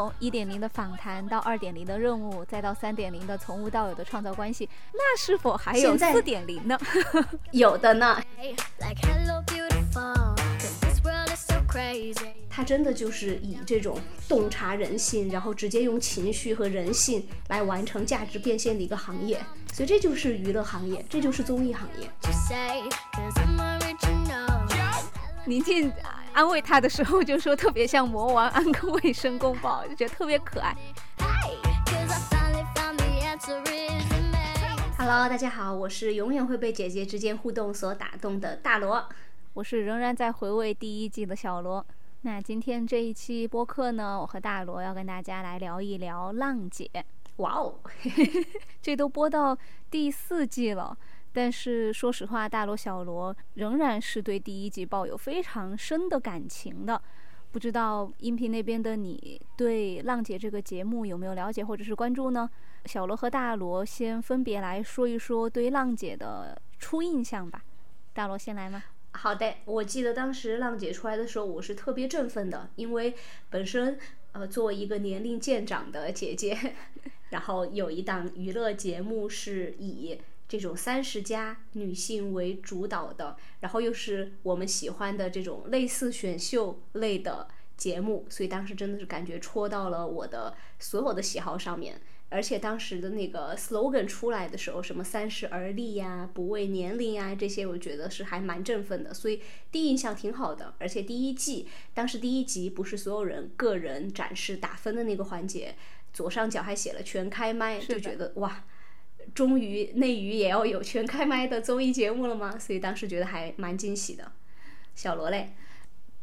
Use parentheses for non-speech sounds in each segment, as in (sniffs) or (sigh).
从一点零的访谈到二点零的任务，再到三点零的从无到有的创造关系，那是否还有四点零呢？(laughs) (laughs) 有的呢。他真的就是以这种洞察人性，然后直接用情绪和人性来完成价值变现的一个行业，所以这就是娱乐行业，这就是综艺行业。宁静安慰他的时候就说特别像魔王安个卫生公报，就觉得特别可爱。Hello，大家好，我是永远会被姐姐之间互动所打动的大罗。我是仍然在回味第一季的小罗。那今天这一期播客呢，我和大罗要跟大家来聊一聊《浪姐》。哇哦，(laughs) 这都播到第四季了，但是说实话，大罗、小罗仍然是对第一季抱有非常深的感情的。不知道音频那边的你对《浪姐》这个节目有没有了解或者是关注呢？小罗和大罗先分别来说一说对《浪姐》的初印象吧。大罗先来吗？好的，我记得当时浪姐出来的时候，我是特别振奋的，因为本身呃作为一个年龄渐长的姐姐，(laughs) 然后有一档娱乐节目是以这种三十加女性为主导的，然后又是我们喜欢的这种类似选秀类的节目，所以当时真的是感觉戳到了我的所有的喜好上面。而且当时的那个 slogan 出来的时候，什么三十而立呀，不畏年龄呀，这些我觉得是还蛮振奋的，所以第一印象挺好的。而且第一季当时第一集不是所有人个人展示打分的那个环节，左上角还写了全开麦，就觉得哇，终于内娱也要有全开麦的综艺节目了吗？(laughs) 所以当时觉得还蛮惊喜的。小罗嘞，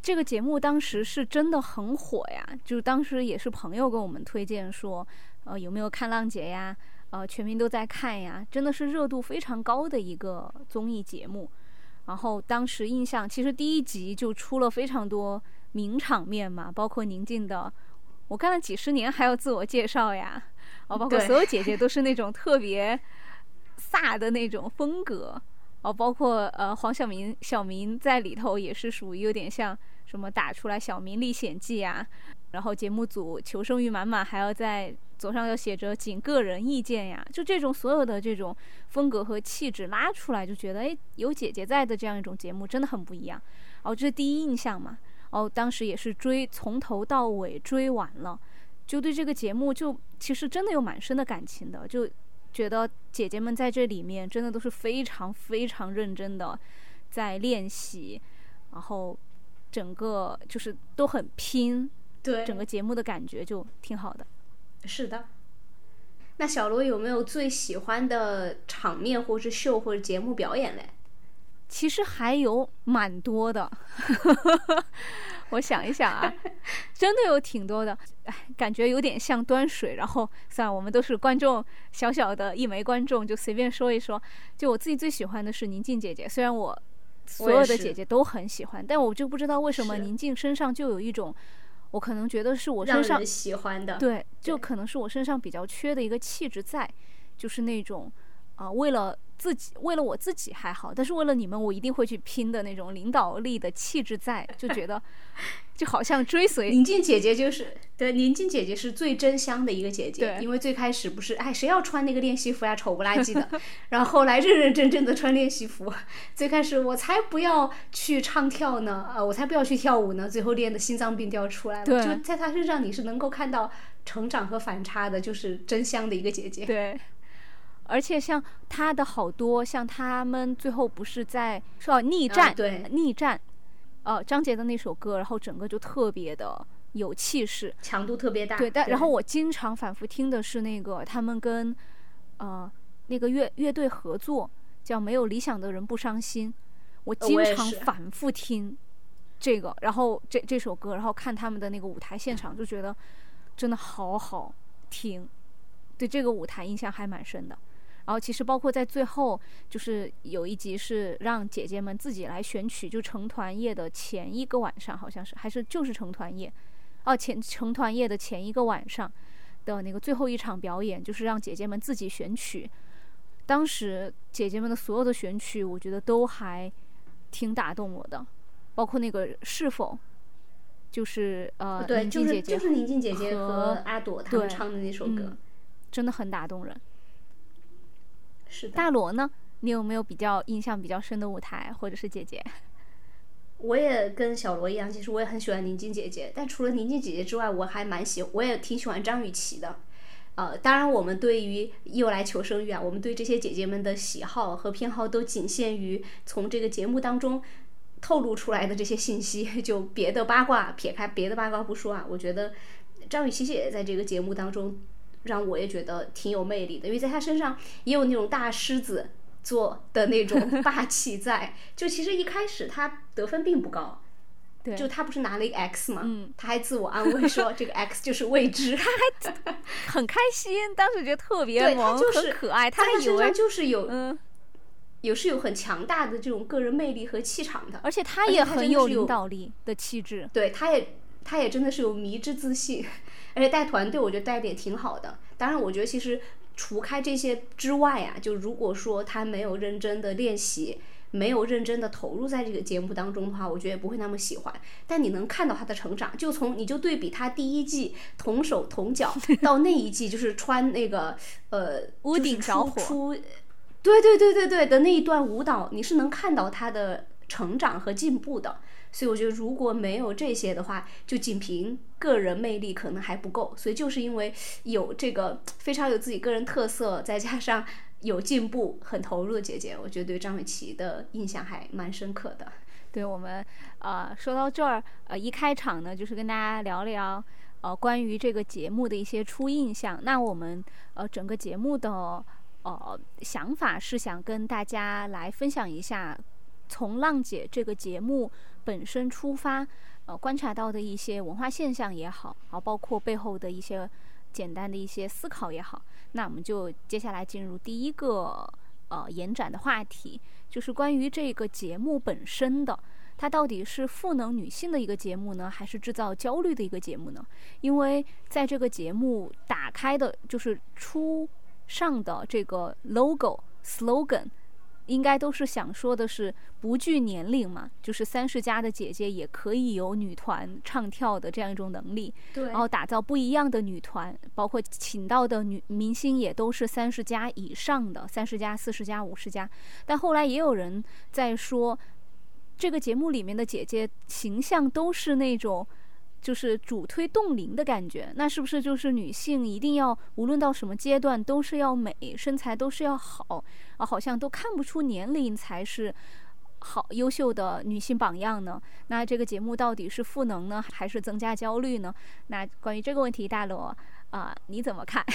这个节目当时是真的很火呀，就当时也是朋友跟我们推荐说。呃，有没有看浪姐呀？呃，全民都在看呀，真的是热度非常高的一个综艺节目。然后当时印象，其实第一集就出了非常多名场面嘛，包括宁静的“我干了几十年还要自我介绍呀”，哦，包括 (laughs) 所有姐姐都是那种特别飒的那种风格。哦，包括呃黄晓明、小明在里头也是属于有点像什么打出来《小明历险记》啊。然后节目组求生欲满满，还要在。左上角写着“仅个人意见”呀，就这种所有的这种风格和气质拉出来，就觉得哎，有姐姐在的这样一种节目真的很不一样。哦，这是第一印象嘛。哦，当时也是追从头到尾追完了，就对这个节目就其实真的有蛮深的感情的，就觉得姐姐们在这里面真的都是非常非常认真的在练习，然后整个就是都很拼，对整个节目的感觉就挺好的。是的，那小罗有没有最喜欢的场面，或是秀，或者节目表演嘞？其实还有蛮多的，(laughs) 我想一想啊，(laughs) 真的有挺多的。哎，感觉有点像端水。然后算了，我们都是观众，小小的一枚观众，就随便说一说。就我自己最喜欢的是宁静姐姐，虽然我所有的姐姐都很喜欢，但我就不知道为什么宁静身上就有一种。我可能觉得是我身上喜欢的，对，就可能是我身上比较缺的一个气质在，就是那种啊，为了自己，为了我自己还好，但是为了你们，我一定会去拼的那种领导力的气质在，就觉得。(laughs) 就好像追随宁静姐姐就是对宁静姐姐是最真香的一个姐姐，对，因为最开始不是哎谁要穿那个练习服呀丑不拉几的，(laughs) 然后后来认认真真的穿练习服，最开始我才不要去唱跳呢，啊我才不要去跳舞呢，最后练的心脏病都要出来了，就在她身上你是能够看到成长和反差的，就是真香的一个姐姐，对，而且像他的好多像他们最后不是在说逆战，对逆战。呃，张杰的那首歌，然后整个就特别的有气势，强度特别大。对，但然后我经常反复听的是那个他们跟呃那个乐乐队合作，叫《没有理想的人不伤心》，我经常反复听这个，然后这这首歌，然后看他们的那个舞台现场，就觉得真的好好听，对这个舞台印象还蛮深的。然后其实包括在最后，就是有一集是让姐姐们自己来选曲，就成团夜的前一个晚上，好像是还是就是成团夜，哦前成团夜的前一个晚上的那个最后一场表演，就是让姐姐们自己选曲。当时姐姐们的所有的选曲，我觉得都还挺打动我的，包括那个是否，就是呃，对，宁就是就是宁静姐姐和和阿朵他们唱的那首歌嗯，真的很打动人。是的。大罗呢，你有没有比较印象比较深的舞台或者是姐姐？(laughs) 我也跟小罗一样，其实我也很喜欢宁静姐姐，但除了宁静姐姐之外，我还蛮喜，我也挺喜欢张雨绮的。呃，当然，我们对于又来求生欲啊，我们对这些姐姐们的喜好和偏好都仅限于从这个节目当中透露出来的这些信息，(laughs) 就别的八卦撇开别的八卦不说啊，我觉得张雨绮姐姐在这个节目当中让我也觉得挺有魅力的，因为在他身上也有那种大狮子座的那种 (laughs) 霸气在。就其实一开始他得分并不高，对，就他不是拿了一个 X 嘛，嗯她还自我安慰说 (laughs) 这个 X 就是未知。他还 (laughs) 很开心，当时觉得特别萌，就是很可爱。在她还以为就是有嗯，有是有很强大的这种个人魅力和气场的，而且他也很有领导力的气质。对，他也她也真的是有迷之自信，(laughs) 而且带团队我觉得带的也挺好的。当然，我觉得其实除开这些之外啊，就如果说他没有认真的练习。没有认真的投入在这个节目当中的话，我觉得也不会那么喜欢。但你能看到他的成长，就从你就对比他第一季同手同脚 (laughs) 到那一季就是穿那个呃屋顶着火出，对对对对对的那一段舞蹈，你是能看到他的成长和进步的。所以我觉得如果没有这些的话，就仅凭个人魅力可能还不够。所以就是因为有这个非常有自己个人特色，再加上有进步、很投入的姐姐，我觉得对张雨绮的印象还蛮深刻的。对我们呃说到这儿，呃一开场呢，就是跟大家聊聊呃关于这个节目的一些初印象。那我们呃整个节目的呃想法是想跟大家来分享一下，从浪姐这个节目本身出发，呃观察到的一些文化现象也好，啊包括背后的一些简单的一些思考也好。那我们就接下来进入第一个呃延展的话题。就是关于这个节目本身的，它到底是赋能女性的一个节目呢，还是制造焦虑的一个节目呢？因为在这个节目打开的，就是初上的这个 logo slogan，应该都是想说的是不惧年龄嘛，就是三十加的姐姐也可以有女团唱跳的这样一种能力。对然后打造不一样的女团，包括请到的女明星也都是三十加以上的，三十加、四十加、五十加。但后来也有人在说，这个节目里面的姐姐形象都是那种。就是主推冻龄的感觉，那是不是就是女性一定要无论到什么阶段都是要美，身材都是要好啊？好像都看不出年龄才是好优秀的女性榜样呢？那这个节目到底是赋能呢，还是增加焦虑呢？那关于这个问题，大罗啊、你怎么看？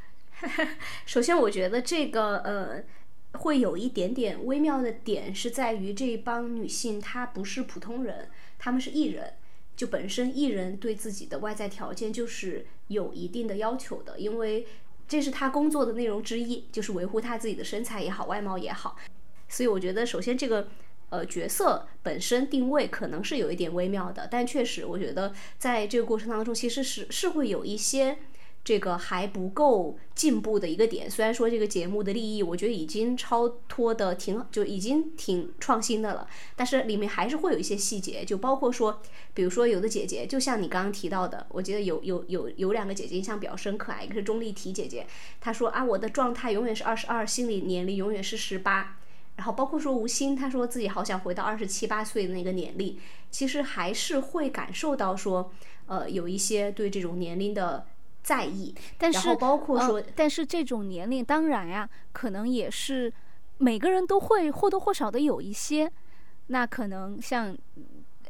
(laughs) 首先，我觉得这个呃，会有一点点微妙的点是在于这帮女性她不是普通人，她们是艺人。就本身艺人对自己的外在条件就是有一定的要求的，因为这是他工作的内容之一，就是维护他自己的身材也好，外貌也好。所以我觉得，首先这个呃角色本身定位可能是有一点微妙的，但确实我觉得在这个过程当中，其实是是会有一些。这个还不够进步的一个点，虽然说这个节目的立意，我觉得已经超脱的挺，就已经挺创新的了，但是里面还是会有一些细节，就包括说，比如说有的姐姐，就像你刚刚提到的，我记得有有有有两个姐姐印象比较深刻啊，一个是钟丽缇姐姐，她说啊，我的状态永远是二十二，心理年龄永远是十八，然后包括说吴昕，她说自己好想回到二十七八岁的那个年龄，其实还是会感受到说，呃，有一些对这种年龄的。在意，但是包括说、呃，但是这种年龄当然呀，可能也是每个人都会或多或少的有一些。那可能像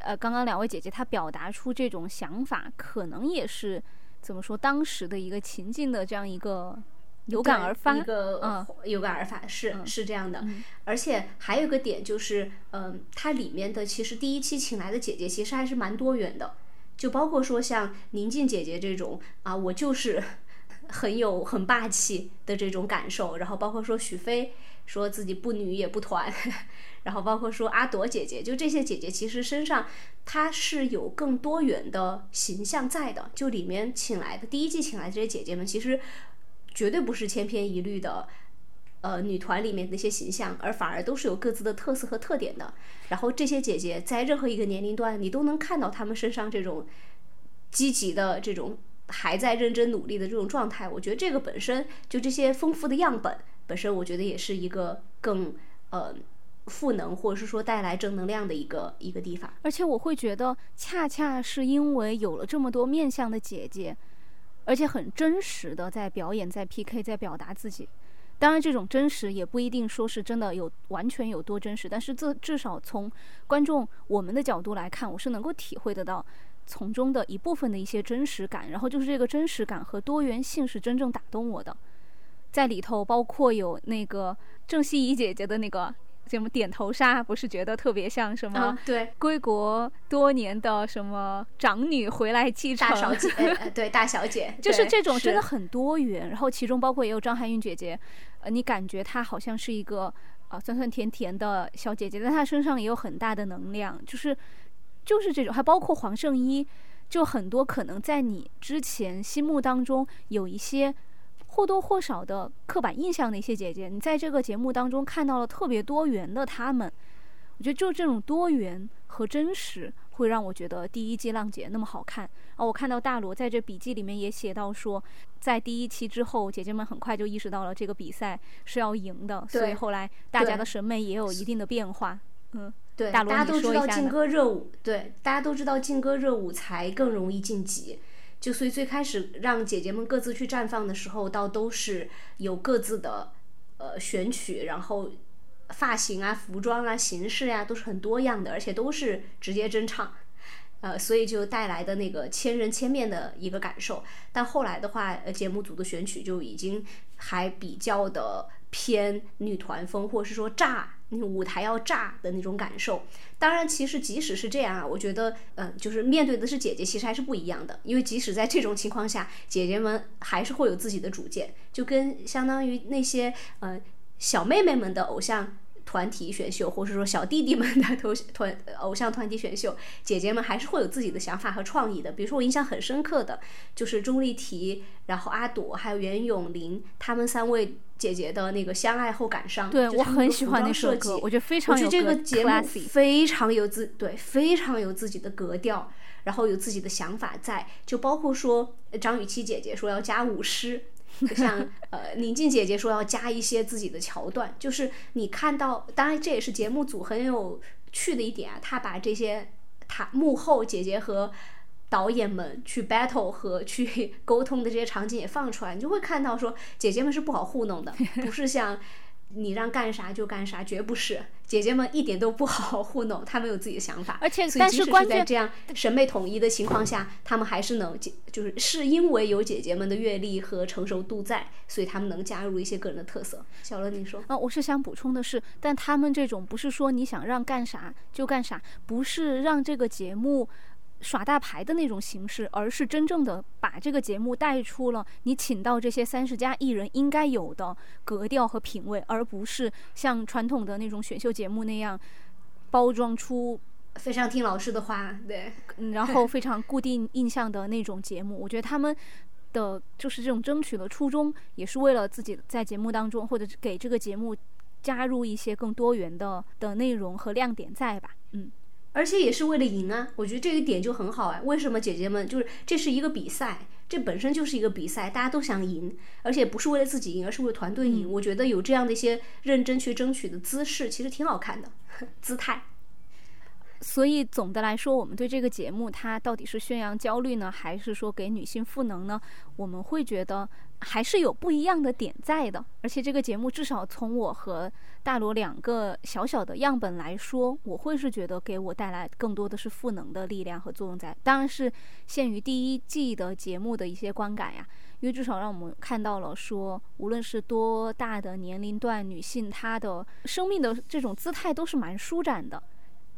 呃刚刚两位姐姐她表达出这种想法，可能也是怎么说当时的一个情境的这样一个有感而发，一个嗯有感而发是、嗯是这样的。嗯而且还有一个点就是，嗯、它里面的其实第一期请来的姐姐其实还是蛮多元的。就包括说像宁静姐姐这种啊，我就是 (laughs) 很有很霸气的这种感受，然后包括说许飞说自己不女也不团，(laughs) 然后包括说阿朵姐姐，就这些姐姐其实身上她是有更多元的形象在的，就里面请来的第一季请来这些姐姐们，其实绝对不是千篇一律的。呃女团里面那些形象，而反而都是有各自的特色和特点的。然后这些姐姐在任何一个年龄段，你都能看到她们身上这种积极的这种还在认真努力的这种状态。我觉得这个本身就这些丰富的样本本身，我觉得也是一个更呃。赋能，或者是说带来正能量的一个一个地方。而且我会觉得，恰恰是因为有了这么多面向的姐姐，而且很真实的在表演、在 PK、在表达自己。当然，这种真实也不一定说是真的有完全有多真实，但是至至少从观众我们的角度来看，我是能够体会得到从中的一部分的一些真实感。然后就是这个真实感和多元性是真正打动我的，在里头包括有那个郑希怡姐姐的那个。什么点头杀不是觉得特别像什么？对，归国多年的什么长女回来继承大小姐，(laughs) 对大小姐，就是这种真的很多元。然后其中包括也有张含韵姐姐，呃，你感觉她好像是一个呃酸酸甜甜的小姐姐，但她身上也有很大的能量，就是就是这种。还包括黄圣依，就很多可能在你之前心目当中有一些。或多或少的刻板印象的一些姐姐，你在这个节目当中看到了特别多元的她们，我觉得就这种多元和真实，会让我觉得第一季浪姐那么好看。啊，我看到大罗在这笔记里面也写到说，在第一期之后，姐姐们很快就意识到了这个比赛是要赢的，所以后来大家的审美也有一定的变化。嗯，对，大家都知道劲歌热舞，对，大家都知道劲歌热舞才更容易晋级。就所以最开始让姐姐们各自去绽放的时候，倒都是有各自的呃选曲，然后发型啊、服装啊、形式呀都是很多样的，而且都是直接真唱，呃，所以就带来的那个千人千面的一个感受。但后来的话，呃，节目组的选曲就已经还比较的偏女团风，或者是说炸。那舞台要炸的那种感受，当然，其实即使是这样啊，我觉得，嗯，就是面对的是姐姐，其实还是不一样的。因为即使在这种情况下，姐姐们还是会有自己的主见，就跟相当于那些呃小妹妹们的偶像。团体选秀，或者说小弟弟们的头团偶像团体选秀，姐姐们还是会有自己的想法和创意的。比如说我印象很深刻的，就是钟丽缇，然后阿朵，还有袁咏琳，她们三位姐姐的那个相爱后感伤。对我很喜欢那首歌，我觉得非常有这个节目非常有自对，非常有自己的格调，然后有自己的想法在，就包括说张雨绮姐姐说要加舞狮。像呃，宁静姐姐说要加一些自己的桥段，就是你看到，当然这也是节目组很有趣的一点啊，他把这些他幕后姐姐和导演们去 battle 和去 (laughs) 沟通的这些场景也放出来，你就会看到说姐姐们是不好糊弄的，不是像。你让干啥就干啥，绝不是姐姐们一点都不好好 (laughs) 糊弄，她们有自己的想法。而且，但是关键在这样审美统一的情况下，她们还是能，就是是因为有姐姐们的阅历和成熟度在，所以她们能加入一些个人的特色。小乐，你说？啊，我是想补充的是，但他们这种不是说你想让干啥就干啥，不是让这个节目。耍大牌的那种形式，而是真正的把这个节目带出了你请到这些三十家艺人应该有的格调和品味，而不是像传统的那种选秀节目那样包装出非常听老师的话，对，然后非常固定印象的那种节目。我觉得他们的就是这种争取的初衷，也是为了自己在节目当中或者给这个节目加入一些更多元的的内容和亮点在吧，嗯。而且也是为了赢啊！我觉得这一点就很好啊。为什么姐姐们就是这是一个比赛，这本身就是一个比赛，大家都想赢，而且不是为了自己赢，而是为了团队赢。我觉得有这样的一些认真去争取的姿势，其实挺好看的姿态。所以总的来说，我们对这个节目，它到底是宣扬焦虑呢，还是说给女性赋能呢？我们会觉得还是有不一样的点在的。而且这个节目至少从我和大罗两个小小的样本来说，我会是觉得给我带来更多的是赋能的力量和作用在。当然是限于第一季的节目的一些观感呀，因为至少让我们看到了说，无论是多大的年龄段女性，她的生命的这种姿态都是蛮舒展的。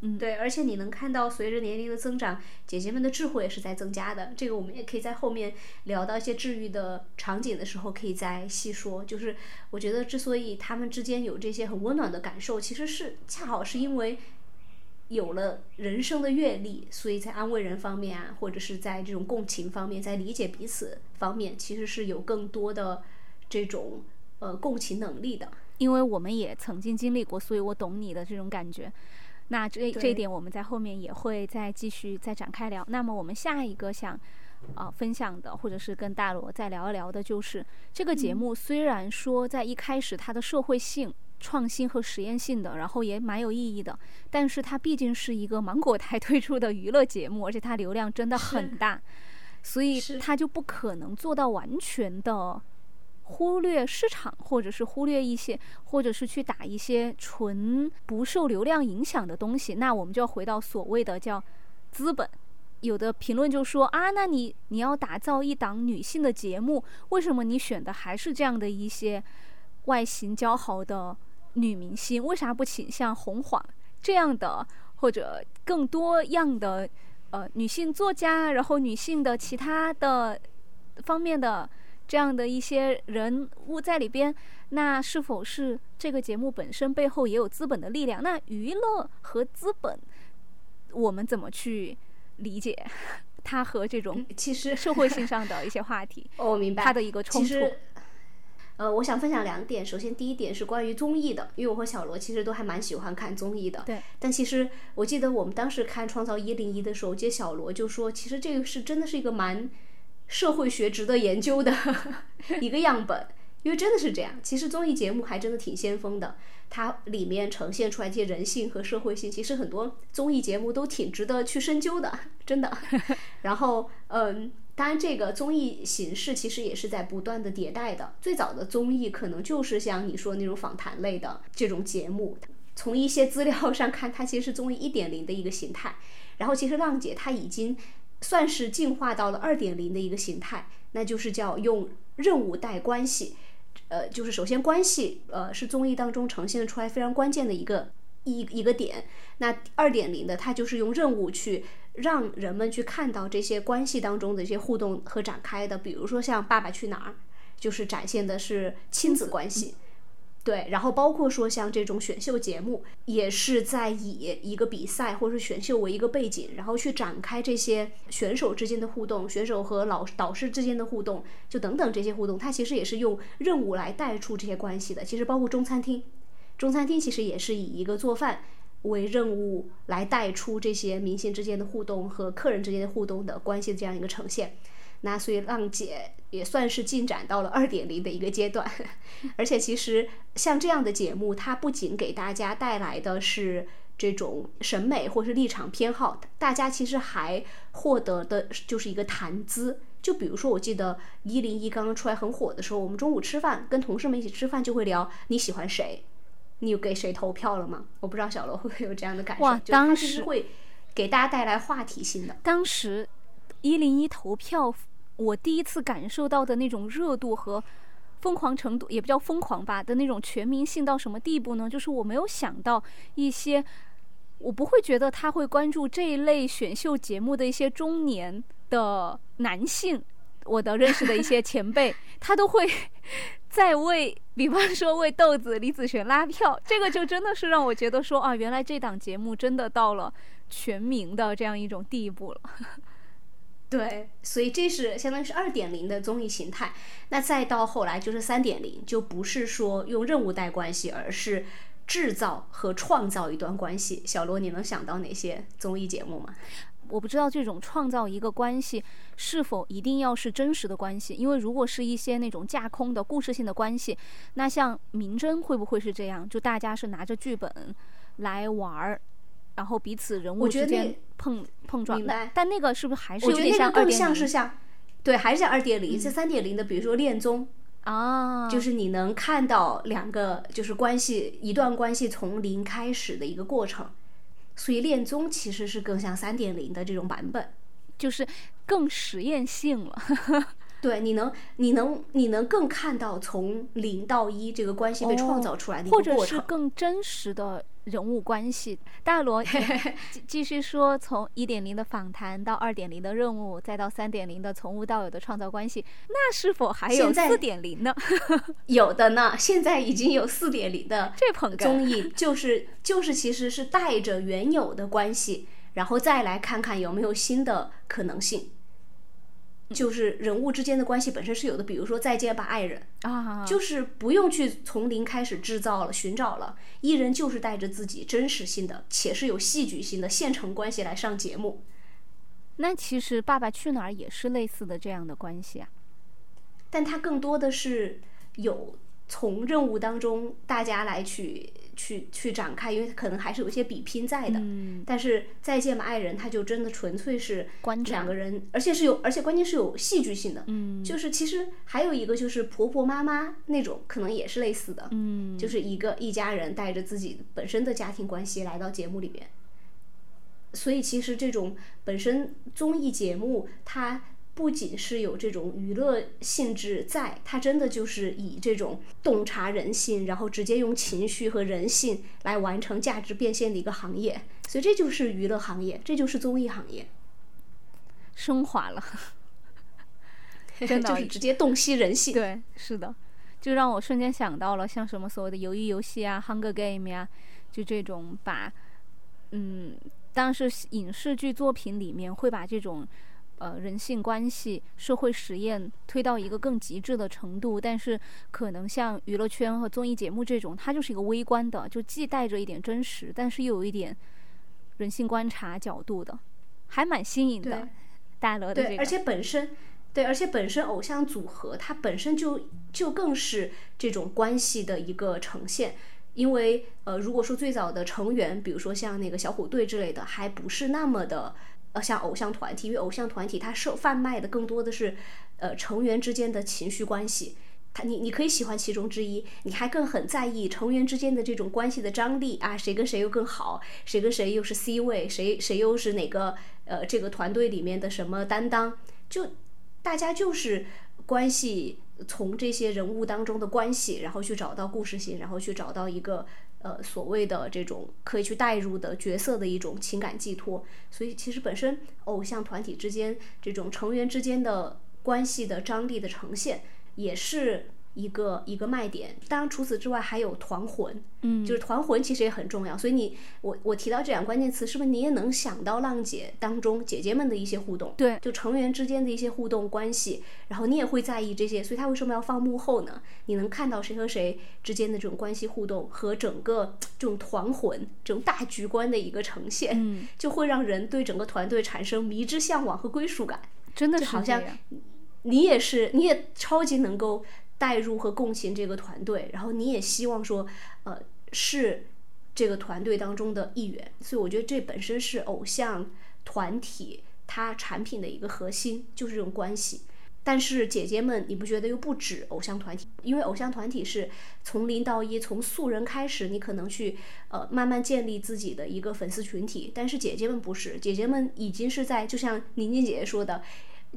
嗯，对，而且你能看到，随着年龄的增长，姐姐们的智慧也是在增加的。这个我们也可以在后面聊到一些治愈的场景的时候，可以再细说。就是我觉得，之所以她们之间有这些很温暖的感受，其实是恰好是因为有了人生的阅历，所以在安慰人方面啊，或者是在这种共情方面，在理解彼此方面，其实是有更多的这种呃共情能力的。因为我们也曾经经历过，所以我懂你的这种感觉。那这这一点我们在后面也会再继续再展开聊。那么我们下一个想啊分享的，或者是跟大罗再聊一聊的，就是这个节目虽然说在一开始它的社会性。创新和实验性的，然后也蛮有意义的。但是它毕竟是一个芒果台推出的娱乐节目，而且它流量真的很大，所以它就不可能做到完全的忽略市场，或者是忽略一些，或者是去打一些纯不受流量影响的东西。那我们就要回到所谓的叫资本。有的评论就说啊，那你你要打造一档女性的节目，为什么你选的还是这样的一些外形姣好的？女明星为啥不倾向红黄这样的，或者更多样的呃女性作家，然后女性的其他的方面的这样的一些人物在里边？那是否是这个节目本身背后也有资本的力量？那娱乐和资本，我们怎么去理解 (laughs) 它和这种其实社会性上的一些话题？我 (laughs) 明白它的一个冲突。呃，我想分享两点。首先，第一点是关于综艺的，因为我和小罗其实都还蛮喜欢看综艺的。对。但其实我记得我们当时看《创造一零一》的时候，接小罗就说，其实这个是真的是一个蛮社会学值得研究的 (laughs) 一个样本，因为真的是这样。其实综艺节目还真的挺先锋的，它里面呈现出来这些人性和社会性，其实很多综艺节目都挺值得去深究的，真的。然后，嗯。当然，这个综艺形式其实也是在不断的迭代的。最早的综艺可能就是像你说那种访谈类的这种节目。从一些资料上看，它其实是综艺一点零的一个形态。然后，其实浪姐她已经算是进化到了二点零的一个形态，那就是叫用任务带关系。呃，就是首先关系，呃，是综艺当中呈现出来非常关键的一个一一个点。那二点零的，它就是用任务去。让人们去看到这些关系当中的一些互动和展开的，比如说像《爸爸去哪儿》，就是展现的是亲子关系，对。然后包括说像这种选秀节目，也是在以一个比赛或者是选秀为一个背景，然后去展开这些选手之间的互动，选手和老导师之间的互动，就等等这些互动，它其实也是用任务来带出这些关系的。其实包括中餐厅，中餐厅其实也是以一个做饭。为任务来带出这些明星之间的互动和客人之间的互动的关系的这样一个呈现，那所以浪姐也算是进展到了二点零的一个阶段，(laughs) 而且其实像这样的节目，它不仅给大家带来的是这种审美或是立场偏好，大家其实还获得的就是一个谈资。就比如说，我记得一零一刚刚出来很火的时候，我们中午吃饭跟同事们一起吃饭就会聊你喜欢谁。你有给谁投票了吗？我不知道小罗会不会有这样的感受。哇，当时会给大家带来话题性的。当时一零一投票，我第一次感受到的那种热度和疯狂程度，也不叫疯狂吧的那种全民性到什么地步呢？就是我没有想到一些，我不会觉得他会关注这一类选秀节目的一些中年的男性。我的认识的一些 (laughs) 前辈，他都会 (laughs) 在为，比方说为豆子李子璇拉票，这个就真的是让我觉得说啊，原来这档节目真的到了全民的这样一种地步了。对，所以这是相当于是二点零的综艺形态。那再到后来就是三点零，就不是说用任务带关系，而是制造和创造一段关系。小罗，你能想到哪些综艺节目吗？我不知道这种创造一个关系是否一定要是真实的关系，因为如果是一些那种架空的故事性的关系，那像《名侦》会不会是这样？就大家是拿着剧本来玩儿，然后彼此人物之间碰碰撞明白。但那个是不是还是有点像二点零？像是像，对，还是像二点零。这三点零的，比如说恋综啊，就是你能看到两个就是关系一段关系从零开始的一个过程。所以恋综其实是更像三点零的这种版本，就是更实验性了。(laughs) 对，你能，你能，你能更看到从零到一这个关系被创造出来的一个过程，或者是更真实的。人物关系，大罗 (laughs) 继继续说，从一点零的访谈到二点零的任务，再到三点零的从无到有的创造关系，那是否还有四点零呢？(laughs) (laughs) 有的呢，现在已经有四点零的这捧综艺，就是就是其实是带着原有的关系，然后再来看看有没有新的可能性。就是人物之间的关系本身是有的，比如说《再见吧，爱人》啊，就是不用去从零开始制造了、寻找了，艺人就是带着自己真实性的且是有戏剧性的现成关系来上节目。那其实《爸爸去哪儿》也是类似的这样的关系啊，但它更多的是有从任务当中大家来去。去去展开，因为可能还是有一些比拼在的。嗯，但是再见吧，爱人，他就真的纯粹是两个人，而且是有，而且关键是有戏剧性的。嗯，就是其实还有一个就是婆婆妈妈那种，可能也是类似的。嗯，就是一个一家人带着自己本身的家庭关系来到节目里边。所以其实这种本身综艺节目它。不仅是有这种娱乐性质在，它真的就是以这种洞察人性，然后直接用情绪和人性来完成价值变现的一个行业。所以这就是娱乐行业，这就是综艺行业，升华了，(laughs) 真的就是直接洞悉人性。对，是的，就让我瞬间想到了像什么所谓的鱿鱼游戏啊、Hunger Game 呀，就这种把，嗯，但是影视剧作品里面会把这种。呃，人性关系、社会实验推到一个更极致的程度，但是可能像娱乐圈和综艺节目这种，它就是一个微观的，就既带着一点真实，但是又有一点人性观察角度的，还蛮新颖的。大乐的对，而且本身对，而且本身偶像组合它本身就就更是这种关系的一个呈现，因为呃，如果说最早的成员，比如说像那个小虎队之类的，还不是那么的。呃，像偶像团体，因为偶像团体它受贩卖的更多的是，呃，成员之间的情绪关系。他你你可以喜欢其中之一，你还更很在意成员之间的这种关系的张力啊，谁跟谁又更好，谁跟谁又是 C 位，谁谁又是哪个呃这个团队里面的什么担当？就大家就是关系从这些人物当中的关系，然后去找到故事性，然后去找到一个。呃，所谓的这种可以去代入的角色的一种情感寄托，所以其实本身偶像团体之间这种成员之间的关系的张力的呈现，也是。一个一个卖点，当然除此之外还有团魂，嗯，就是团魂其实也很重要。所以你我我提到这两个关键词，是不是你也能想到浪姐当中姐姐们的一些互动？对，就成员之间的一些互动关系，然后你也会在意这些。所以他为什么要放幕后呢？你能看到谁和谁之间的这种关系互动和整个 (tsk) 这种团魂、这种大局观的一个呈现，嗯，就会让人对整个团队产生迷之向往和归属感。真的是好像你也是，你也超级能够。代入和共情这个团队，然后你也希望说，呃，是这个团队当中的一员，所以我觉得这本身是偶像团体它产品的一个核心，就是这种关系。但是姐姐们，你不觉得又不止偶像团体？因为偶像团体是从零到一，从素人开始，你可能去呃慢慢建立自己的一个粉丝群体。但是姐姐们不是，姐姐们已经是在，就像宁静姐姐说的。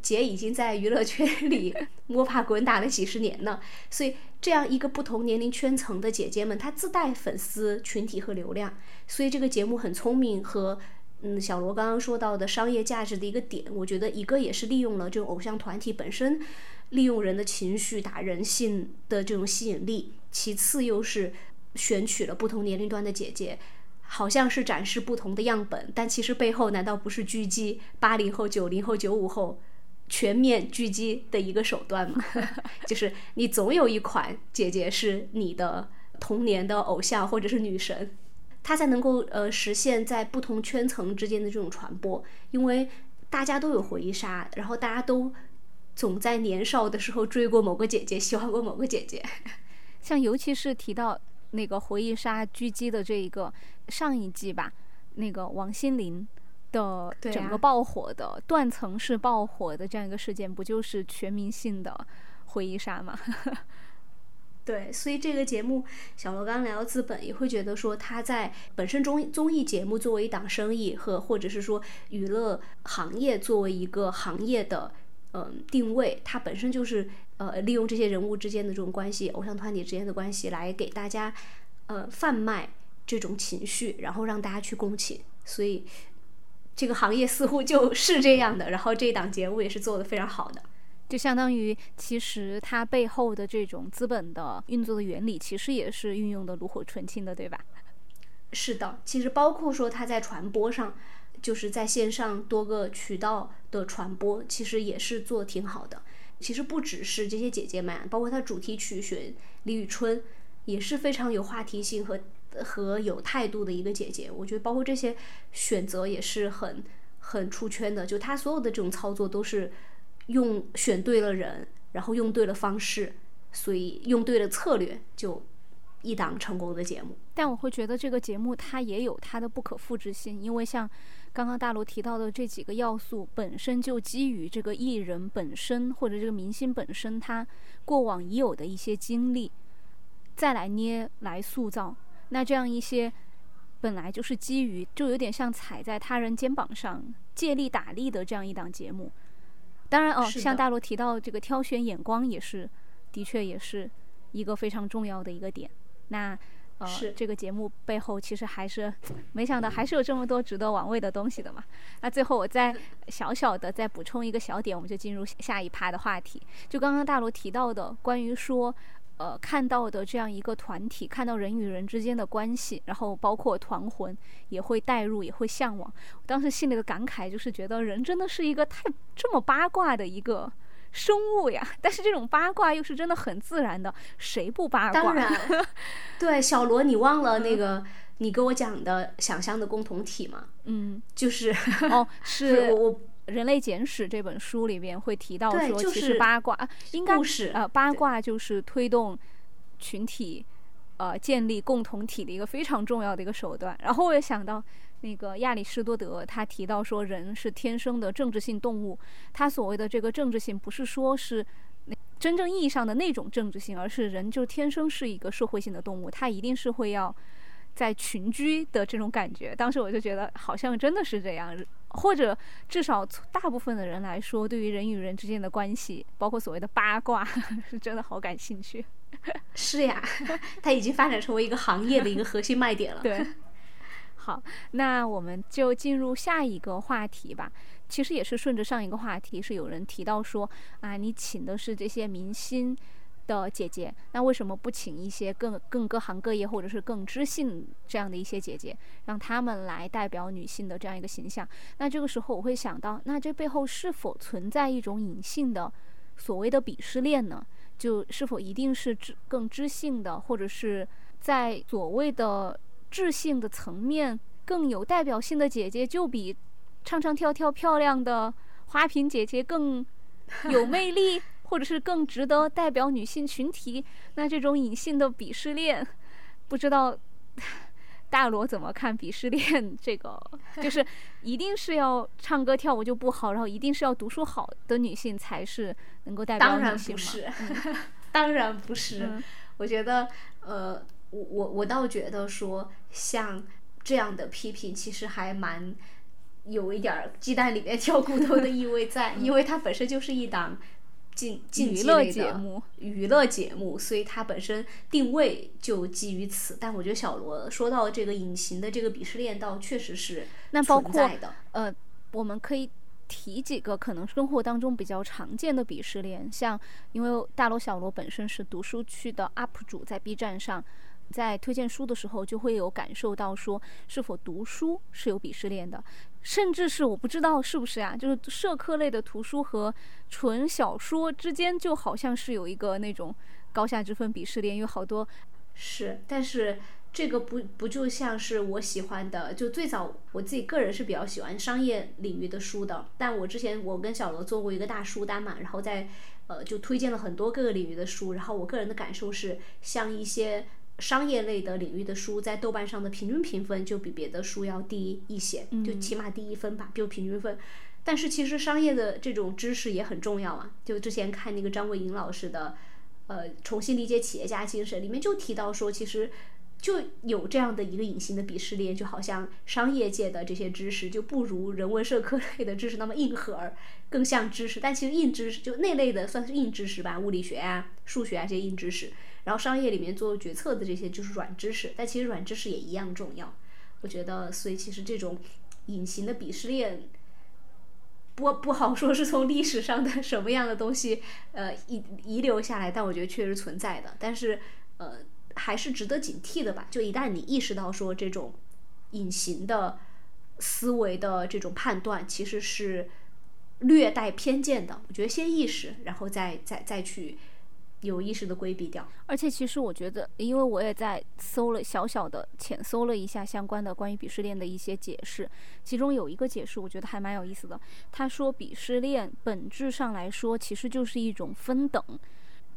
姐已经在娱乐圈里摸爬滚打了几十年了，所以这样一个不同年龄圈层的姐姐们，她自带粉丝群体和流量，所以这个节目很聪明。和嗯，小罗刚刚说到的商业价值的一个点，我觉得一个也是利用了这种偶像团体本身利用人的情绪打人性的这种吸引力，其次又是选取了不同年龄段的姐姐，好像是展示不同的样本，但其实背后难道不是狙击八零后、九零后、九五后？全面狙击的一个手段嘛，(laughs) 就是你总有一款姐姐是你的童年的偶像或者是女神，她才能够呃实现在不同圈层之间的这种传播，因为大家都有回忆杀，然后大家都总在年少的时候追过某个姐姐，喜欢过某个姐姐，(laughs) 像尤其是提到那个回忆杀狙击的这一个上一季吧，那个王心凌。的整个爆火的断层式爆火的这样一个事件，不就是全民性的回忆杀吗？(laughs) 对，所以这个节目，小罗刚聊资本也会觉得说，他在本身综综艺节目作为一档生意和或者是说娱乐行业作为一个行业的嗯定位，它本身就是呃利用这些人物之间的这种关系，偶像团体之间的关系来给大家呃贩卖这种情绪，然后让大家去共情，所以。这个行业似乎就是这样的，然后这档节目也是做的非常好的，就相当于其实它背后的这种资本的运作的原理，其实也是运用的炉火纯青的，对吧？是的，其实包括说它在传播上，就是在线上多个渠道的传播，其实也是做挺好的。其实不只是这些姐姐们，包括它主题曲选李宇春，也是非常有话题性和和有态度的一个姐姐。我觉得包括这些选择也是很很出圈的，就她所有的这种操作都是用选对了人，然后用对了方式，所以用对了策略就。一档成功的节目，但我会觉得这个节目它也有它的不可复制性，因为像刚刚大罗提到的这几个要素，本身就基于这个艺人本身或者这个明星本身他过往已有的一些经历，再来捏来塑造。那这样一些本来就是基于，就有点像踩在他人肩膀上借力打力的这样一档节目。当然哦，像大罗提到这个挑选眼光也是，的确也是一个非常重要的一个点。那，呃，这个节目背后其实还是 (sniffs) 没想到还是有这么多值得玩味的东西的嘛。那最后我再小小的再补充一个小点，我们就进入下一趴的话题。就刚刚大罗提到的关于说，呃，看到的这样一个团体，看到人与人之间的关系，然后包括团魂也会带入，也会向往。我当时心里的感慨就是觉得人真的是一个太这么八卦的一个。生物呀，(laughs) 但是这种八卦又是真的很自然的，谁不八卦？(laughs) 当然，对小罗，你忘了那个你给我讲的想象的共同体吗？嗯，就是哦，是我 (laughs) 我《人类简史》这本书里边会提到说，其实八卦应该是呃，八卦就是推动群体呃建立共同体的一个非常重要的一个手段。然后我也想到。那个亚里士多德他提到说，人是天生的政治性动物。他所谓的这个政治性，不是说是真正意义上的那种政治性，而是人就天生是一个社会性的动物，他一定是会要在群居的这种感觉。当时我就觉得，好像真的是这样，或者至少大部分的人来说，对于人与人之间的关系，包括所谓的八卦，(laughs) 是真的好感兴趣。(laughs) 是呀，(laughs) 它已经发展成为一个行业的一个核心卖点了。对。好，那我们就进入下一个话题吧。其实也是顺着上一个话题，是有人提到说啊，你请的是这些明星的姐姐，那为什么不请一些更更各行各业或者是更知性这样的一些姐姐，让他们来代表女性的这样一个形象？那这个时候我会想到，那这背后是否存在一种隐性的所谓的鄙视链呢？就是否一定是知更知性的，或者是在所谓的？智性的层面更有代表性的姐姐，就比唱唱跳跳漂亮的花瓶姐姐更有魅力，或者是更值得代表女性群体。那这种隐性的鄙视链，不知道 (laughs) 大罗怎么看鄙视链？这个就是一定是要唱歌跳舞就不好，然后一定是要读书好的女性才是能够代表女性吗？(laughs) 当然不是，当然不是。我觉得，呃。我我我倒觉得说，像这样的批评其实还蛮有一点鸡蛋里面 (laughs) 挑骨头的意味在，因为它本身就是一档竞竞技类的娱乐节目，所以它本身定位就基于此。但我觉得小罗说到这个隐形的这个鄙视链，倒确实是那包括呃，我们可以提几个可能生活当中比较常见的鄙视链，像因为大罗小罗本身是读书区的 UP 主，在 B 站上。在推荐书的时候，就会有感受到说，是否读书是有鄙视链的，甚至是我不知道是不是啊，就是社科类的图书和纯小说之间，就好像是有一个那种高下之分、鄙视链，有好多是，但是这个不不就像是我喜欢的，就最早我自己个人是比较喜欢商业领域的书的，但我之前我跟小罗做过一个大书单嘛，然后在呃就推荐了很多各个领域的书，然后我个人的感受是，像一些。商业类的领域的书，在豆瓣上的平均评分就比别的书要低一些，就起码低一分吧，就平均分。但是其实商业的这种知识也很重要啊。就之前看那个张伟莹老师的，呃，重新理解企业家精神里面就提到说，其实就有这样的一个隐形的鄙视链，就好像商业界的这些知识就不如人文社科类的知识那么硬核，更像知识。但其实硬知识就那类的算是硬知识吧，物理学啊、数学啊这些硬知识。然后商业里面做决策的这些就是软知识，但其实软知识也一样重要。我觉得，所以其实这种隐形的鄙视链，不不好说是从历史上的什么样的东西呃遗遗留下来，但我觉得确实存在的。但是呃还是值得警惕的吧。就一旦你意识到说这种隐形的思维的这种判断其实是略带偏见的。我觉得先意识，然后再再再去有意识的规避掉。而且其实我觉得，因为我也在搜了小小的浅搜了一下相关的关于鄙视链的一些解释，其中有一个解释我觉得还蛮有意思的。他说，鄙视链本质上来说其实就是一种分等。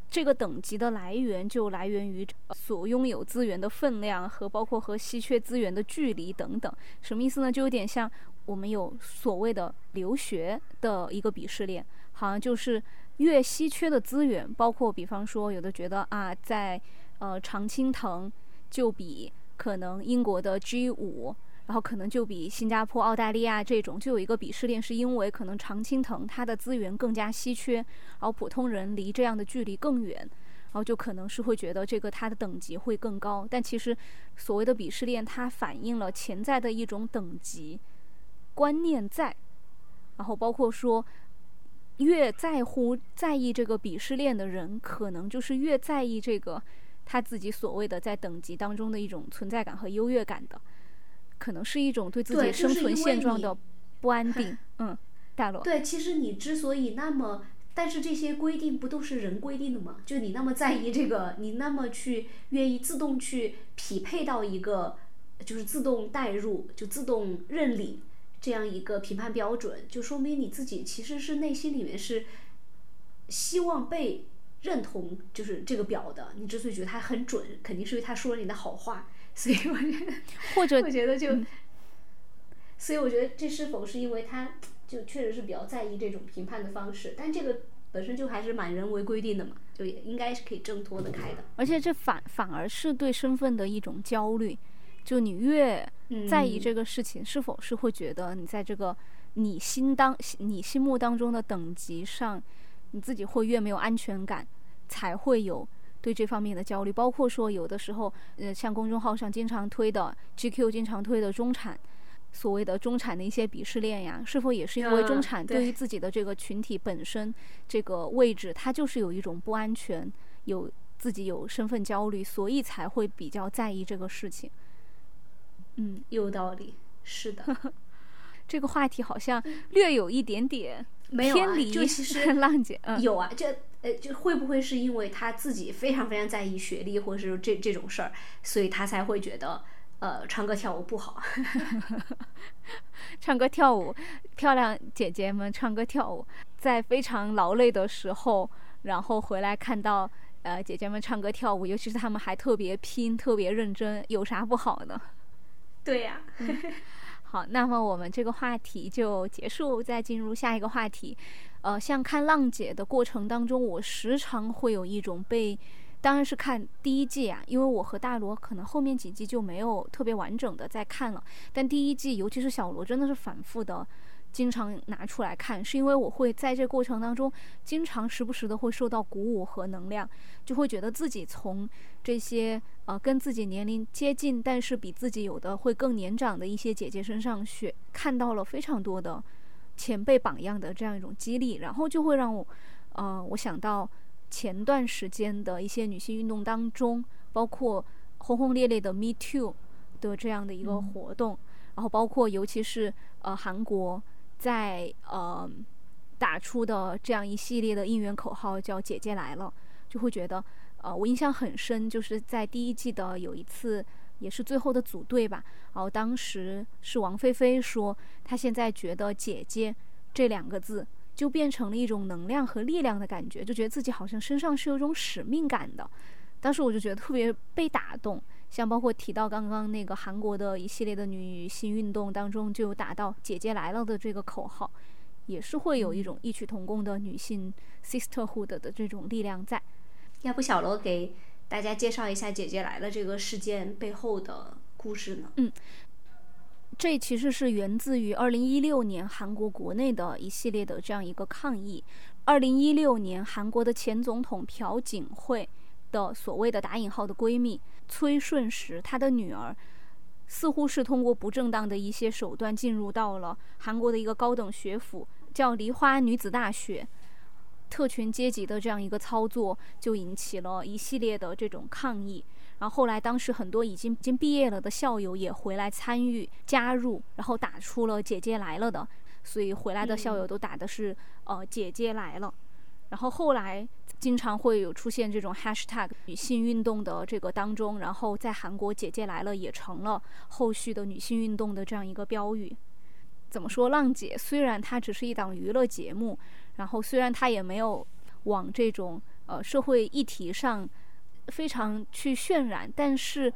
这个等级的来源就来源于所拥有资源的分量和包括和稀缺资源的距离等等。什么意思呢？就有点像我们有所谓的留学的一个鄙视链，好像就是越稀缺的资源，包括比方说有的觉得啊，在呃常青藤就比可能英国的 G 五。然后可能就比新加坡、澳大利亚这种就有一个鄙视链，是因为可能常青藤它的资源更加稀缺，然后普通人离这样的距离更远，然后就可能是会觉得这个它的等级会更高。但其实所谓的鄙视链，它反映了潜在的一种等级观念在，然后包括说越在乎在意这个鄙视链的人，可能就是越在意这个他自己所谓的在等级当中的一种存在感和优越感的。可能是一种对自己生存现状的不安定，嗯，大罗。对，其实你之所以那么，但是这些规定不都是人规定的吗？就你那么在意这个，你那么去愿意自动去匹配到一个，就是自动代入，就自动认领这样一个评判标准，就说明你自己其实是内心里面是希望被认同，就是这个表的。你之所以觉得它很准，肯定是因为他说了你的好话。所以我觉得，(laughs) 或者我觉得就，所以我觉得这是否是因为他就确实是比较在意这种评判的方式，但这个本身就还是蛮人为规定的嘛，就也应该是可以挣脱的开的。而且这反反而是对身份的一种焦虑，就你越在意这个事情，是否是会觉得你在这个你心当你心目当中的等级上，你自己会越没有安全感，才会有。对这方面的焦虑，包括说有的时候，呃，像公众号上经常推的 GQ 经常推的中产，所谓的中产的一些鄙视链呀，是否也是因为中产对于自己的这个群体本身这个位置，他就是有一种不安全，有自己有身份焦虑，所以才会比较在意这个事情。嗯，有道理，是的。(laughs) 这个话题好像略有一点点偏离，就其实 (laughs) 浪姐有啊，这。呃，就会不会是因为他自己非常非常在意学历，或者是这这种事儿，所以他才会觉得，呃，唱歌跳舞不好。(laughs) 唱歌跳舞，漂亮姐姐们唱歌跳舞，在非常劳累的时候，然后回来看到，呃，姐姐们唱歌跳舞，尤其是她们还特别拼、特别认真，有啥不好呢？对呀。好，那么我们这个话题就结束，再进入下一个话题。呃，像看浪姐的过程当中，我时常会有一种被，当然是看第一季啊，因为我和大罗可能后面几季就没有特别完整的在看了，但第一季尤其是小罗真的是反复的，经常拿出来看，是因为我会在这过程当中，经常时不时的会受到鼓舞和能量，就会觉得自己从这些呃跟自己年龄接近，但是比自己有的会更年长的一些姐姐身上学看到了非常多的。前辈榜样的这样一种激励，然后就会让我，呃，我想到前段时间的一些女性运动当中，包括轰轰烈烈的 Me Too 的这样的一个活动，然后包括尤其是呃韩国在呃打出的这样一系列的应援口号叫“姐姐来了”，就会觉得呃我印象很深，就是在第一季的有一次。也是最后的组队吧。然后当时是王菲菲说，她现在觉得“姐姐”这两个字就变成了一种能量和力量的感觉，就觉得自己好像身上是有种使命感的。当时我就觉得特别被打动。像包括提到刚刚那个韩国的一系列的女性运动当中，就有打到“姐姐来了”的这个口号，也是会有一种异曲同工的女性 sisterhood 的这种力量在。要不小罗给？大家介绍一下“姐姐来了”这个事件背后的故事呢？嗯，这其实是源自于二零一六年韩国国内的一系列的这样一个抗议。二零一六年，韩国的前总统朴槿惠的所谓的打引号的闺蜜崔顺实，她的女儿似乎是通过不正当的一些手段进入到了韩国的一个高等学府，叫梨花女子大学。特权阶级的这样一个操作，就引起了一系列的这种抗议。然后后来当时很多已经已经毕业了的校友也回来参与加入，然后打出了“姐姐来了”的，所以回来的校友都打的是呃“姐姐来了”。然后后来经常会有出现这种 hashtag 女性运动的这个当中，然后在韩国“姐姐来了”也成了后续的女性运动的这样一个标语。怎么说？浪姐虽然它只是一档娱乐节目，然后虽然它也没有往这种呃社会议题上非常去渲染，但是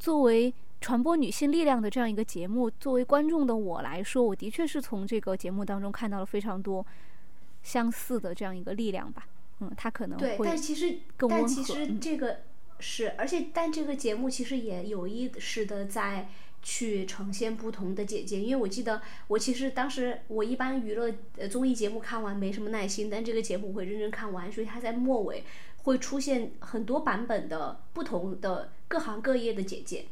作为传播女性力量的这样一个节目，作为观众的我来说，我的确是从这个节目当中看到了非常多相似的这样一个力量吧。嗯，他可能对，会但其实更。但其实嗯这个是，而且但这个节目其实也有意识的在去呈现不同的姐姐，因为我记得我其实当时我一般娱乐呃综艺节目看完没什么耐心，但这个节目我会认真看完，所以他在末尾会出现很多版本的不同的各行各业的姐姐，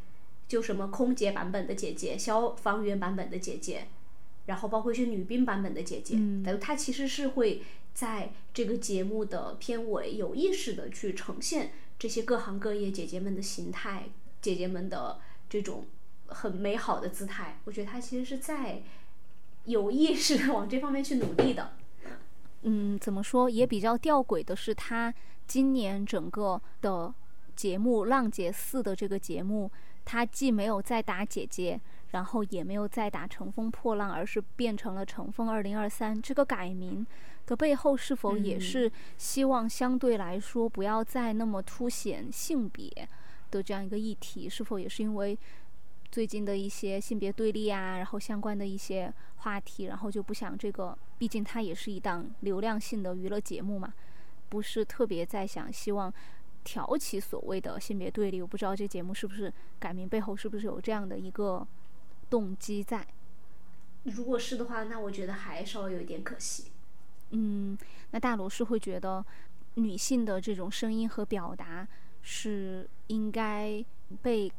就什么空姐版本的姐姐、消防员版本的姐姐。然后包括一些女兵版本的姐姐，嗯但它其实是会在这个节目的片尾有意识的去呈现这些各行各业姐姐们的形态，姐姐们的这种很美好的姿态。我觉得它其实是在有意识地往这方面去努力的。嗯，怎么说也比较吊诡的是，他今年整个的节目《浪姐四》的这个节目，他既没有再打姐姐，然后也没有再打《乘风破浪》，而是变成了《乘风二零二三》。这个改名的背后，是否也嗯是希望相对来说不要再那么凸显性别的这样一个议题？是否也是因为最近的一些性别对立啊，然后相关的一些话题，然后就不想这个，毕竟它也是一档流量性的娱乐节目嘛，不是特别在想希望挑起所谓的性别对立。我不知道这节目是不是改名背后是不是有这样的一个动机在？如果是的话，那我觉得还稍微有一点可惜。嗯，那大罗是会觉得女性的这种声音和表达是应该被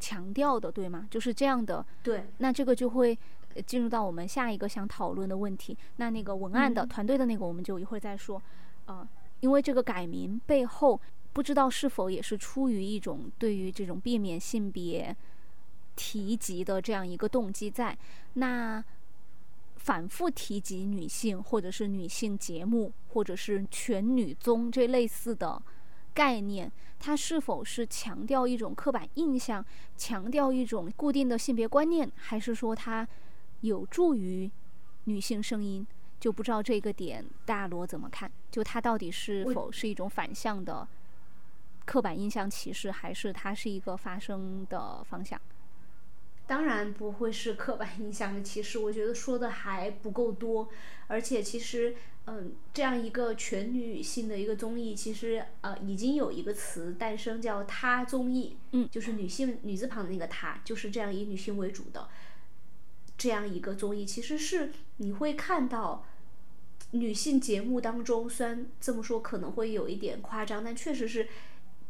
强调的，对吗？就是这样的对，那这个就会呃进入到我们下一个想讨论的问题。那那个文案的、嗯团队的那个，我们就一会儿再说。呃，因为这个改名背后，不知道是否也是出于一种对于这种避免性别提及的这样一个动机在。那反复提及女性，或者是女性节目，或者是全女宗这类似的概念，它是否是强调一种刻板印象，强调一种固定的性别观念，还是说它有助于女性声音？就不知道这个点大罗怎么看？就它到底是否是一种反向的刻板印象歧视，还是它是一个发生的方向？当然不会是刻板印象的歧视，我觉得说的还不够多。而且其实，嗯，这样一个全女性的一个综艺，其实呃已经有一个词诞生，叫“她综艺”，嗯就是女性女字旁的那个“她”，就是这样以女性为主的这样一个综艺，其实是你会看到。女性节目当中，虽然这么说可能会有一点夸张，但确实是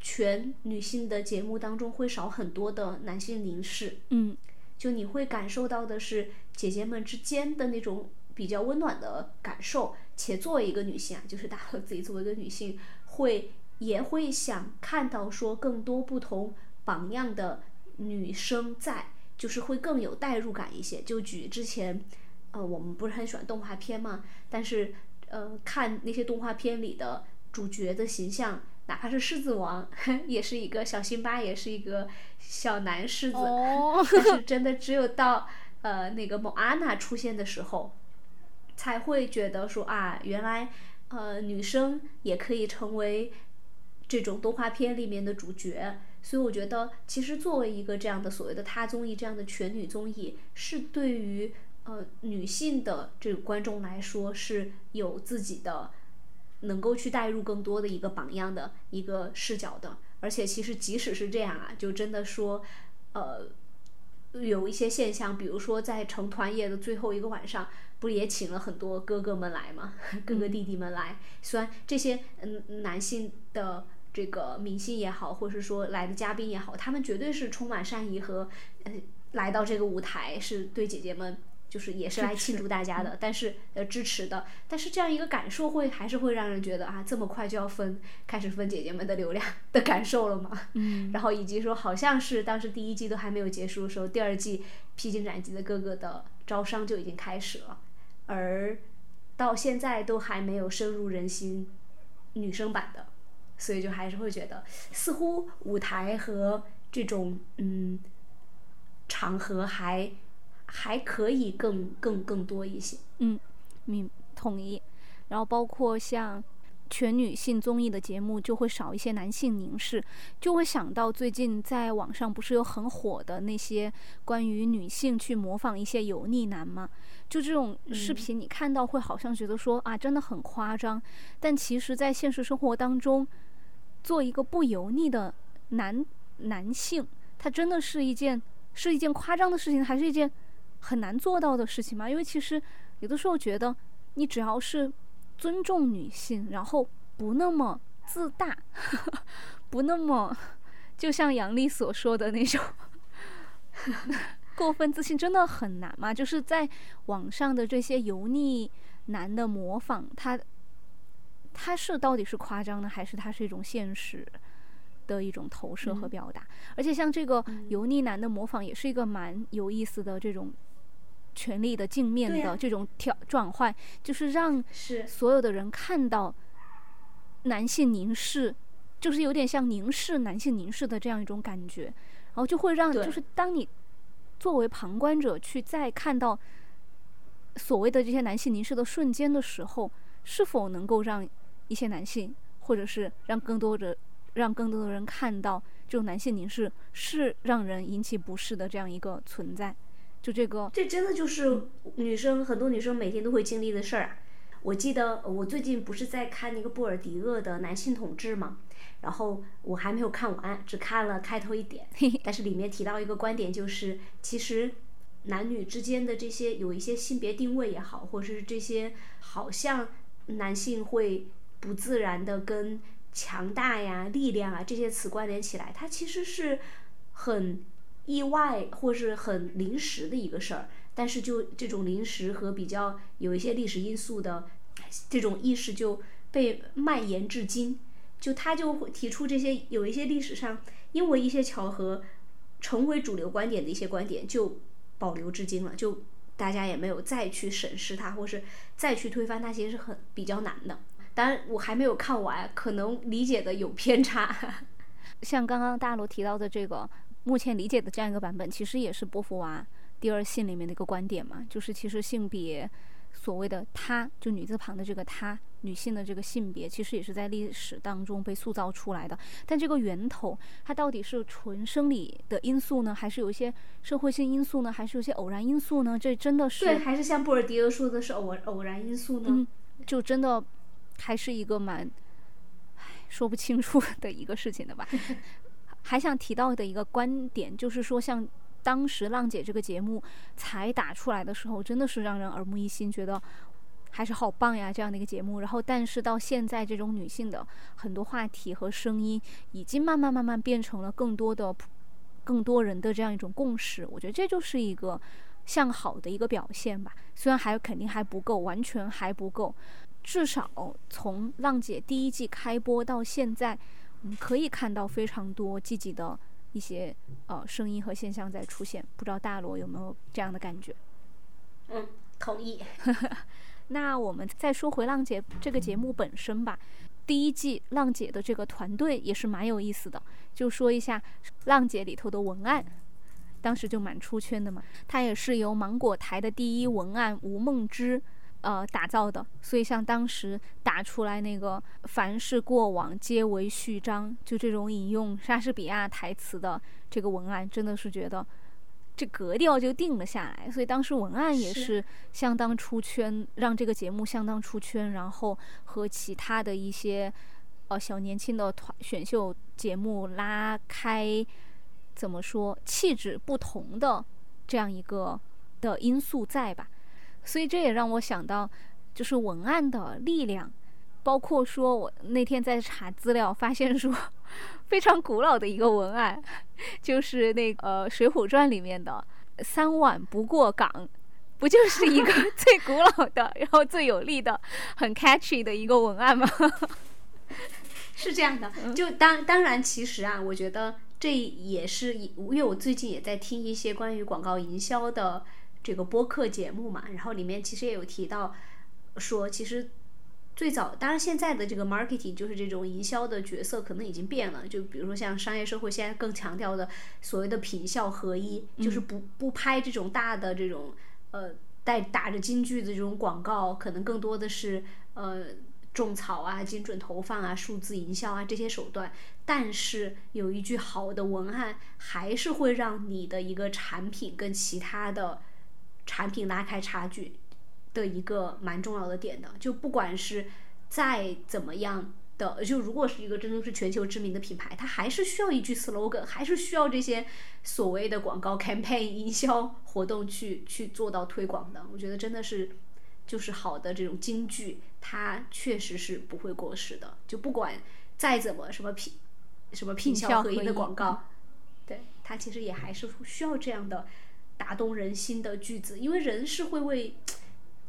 全女性的节目当中会少很多的男性凝视。嗯就你会感受到的是姐姐们之间的那种比较温暖的感受，且作为一个女性啊，就是大家自己作为一个女性，会也会想看到说更多不同榜样的女生在，就是会更有代入感一些。就举之前，呃，我们不是很喜欢动画片嘛，但是呃，看那些动画片里的主角的形象。哪怕是狮子王，(laughs) 也是一个小辛巴，也是一个小男狮子。哦，但是 (laughs) 真的只有到呃那个某安娜出现的时候，才会觉得说啊，原来呃女生也可以成为这种动画片里面的主角。所以我觉得，其实作为一个这样的所谓的他综艺这样的全女综艺，是对于呃女性的这个观众来说是有自己的能够去带入更多的一个榜样的一个视角的。而且其实即使是这样啊，就真的说，呃，有一些现象，比如说在成团夜的最后一个晚上，不也请了很多哥哥们来吗？(laughs) 哥哥弟弟们来。虽然这些嗯男性的这个明星也好，或是说来的嘉宾也好，他们绝对是充满善意和呃来到这个舞台，是对姐姐们就是也是来庆祝大家的，但是呃支持的，但是这样一个感受会还是会让人觉得啊，这么快就要分开始分姐姐们的流量的感受了嘛？(laughs) 嗯，然后以及说好像是当时第一季都还没有结束的时候，第二季《披荆斩棘的哥哥》的招商就已经开始了，而到现在都还没有深入人心女生版的，所以就还是会觉得似乎舞台和这种嗯场合还。还可以更更更多一些，嗯，明同意。然后包括像全女性综艺的节目，就会少一些男性凝视，就会想到最近在网上不是有很火的那些关于女性去模仿一些油腻男吗？就这种视频，你看到会好像觉得说啊，真的很夸张。但其实，在现实生活当中，做一个不油腻的男男性，他真的是一件是一件夸张的事情，还是一件？很难做到的事情嘛，因为其实有的时候觉得，你只要是尊重女性，然后不那么自大，(laughs) 不那么就像杨丽所说的那种 (laughs) 过分自信，真的很难嘛。就是在网上的这些油腻男的模仿，他他是到底是夸张呢，还是他是一种现实的一种投射和表达？而且像这个油腻男的模仿，也是一个蛮有意思的这种。权力的镜面的这种调转换，就是让所有的人看到男性凝视，就是有点像凝视男性凝视的这样一种感觉，然后就会让就是当你作为旁观者去再看到所谓的这些男性凝视的瞬间的时候，是否能够让一些男性，或者是让更多的让更多的人看到这种男性凝视是让人引起不适的这样一个存在。就这个，这真的就是女生很多女生每天都会经历的事儿啊！我记得我最近不是在看那个布尔迪厄的男性统治嘛，然后我还没有看完，只看了开头一点。(laughs) 但是里面提到一个观点，就是其实男女之间的这些有一些性别定位也好，或者是这些好像男性会不自然的跟强大呀、力量啊这些词关联起来，它其实是很。意外或是很临时的一个事儿，但是就这种临时和比较有一些历史因素的这种意识就被蔓延至今，就他就会提出这些有一些历史上因为一些巧合成为主流观点的一些观点就保留至今了，就大家也没有再去审视它或是再去推翻它，其实是很比较难的。当然我还没有看完，可能理解的有偏差。(laughs) 像刚刚大罗提到的这个。目前理解的这样一个版本，其实也是波伏娃第二性里面的一个观点嘛，就是其实性别所谓的“她”就女字旁的这个“她”女性的这个性别，其实也是在历史当中被塑造出来的。但这个源头，它到底是纯生理的因素呢，还是有一些社会性因素呢，还是有些偶然因素呢？这真的是对，还是像布尔迪厄说的是偶偶然因素呢？嗯，就真的还是一个蛮唉说不清楚的一个事情的吧。还想提到的一个观点，就是说，像当时《浪姐》这个节目才打出来的时候，真的是让人耳目一新，觉得还是好棒呀，这样的一个节目。然后，但是到现在，这种女性的很多话题和声音，已经慢慢慢慢变成了更多的、更多人的这样一种共识。我觉得这就是一个向好的一个表现吧。虽然还肯定还不够，完全还不够，至少从《浪姐》第一季开播到现在。嗯，可以看到非常多积极的一些呃声音和现象在出现，不知道大罗有没有这样的感觉？嗯，同意。(laughs) 那我们再说回《浪姐》这个节目本身吧。第一季《浪姐》的这个团队也是蛮有意思的，就说一下《浪姐》里头的文案，当时就蛮出圈的嘛。它也是由芒果台的第一文案吴梦之。呃，打造的，所以像当时打出来那个“凡是过往皆为序章”，就这种引用莎士比亚台词的这个文案，真的是觉得这格调就定了下来。所以当时文案也是相当出圈，让这个节目相当出圈，然后和其他的一些呃小年轻的团选秀节目拉开怎么说气质不同的这样一个的因素在吧。所以这也让我想到，就是文案的力量，包括说我那天在查资料，发现说非常古老的一个文案，就是那呃《水浒传》里面的“三碗不过岗”，不就是一个 (laughs) 最古老的，然后最有力的、很 catchy 的一个文案吗？(laughs) 是这样的，就当当然，其实啊，我觉得这也是因为我最近也在听一些关于广告营销的这个播客节目嘛，然后里面其实也有提到说，其实最早，当然现在的这个 marketing 就是这种营销的角色可能已经变了，就比如说像商业社会现在更强调的所谓的品效合一，就是不不拍这种大的这种呃带打着金句的这种广告，可能更多的是呃。种草啊，精准投放啊，数字营销啊这些手段，但是有一句好的文案，还是会让你的一个产品跟其他的产品拉开差距的一个蛮重要的点的。就不管是再怎么样的，就如果是一个真的是全球知名的品牌，它还是需要一句 slogan，还是需要这些所谓的广告 campaign 营销活动去去做到推广的。我觉得真的是。就是好的这种金句，它确实是不会过时的。就不管再怎么什么品，什么品效合一的广告，对它其实也还是需要这样的打动人心的句子，因为人是会为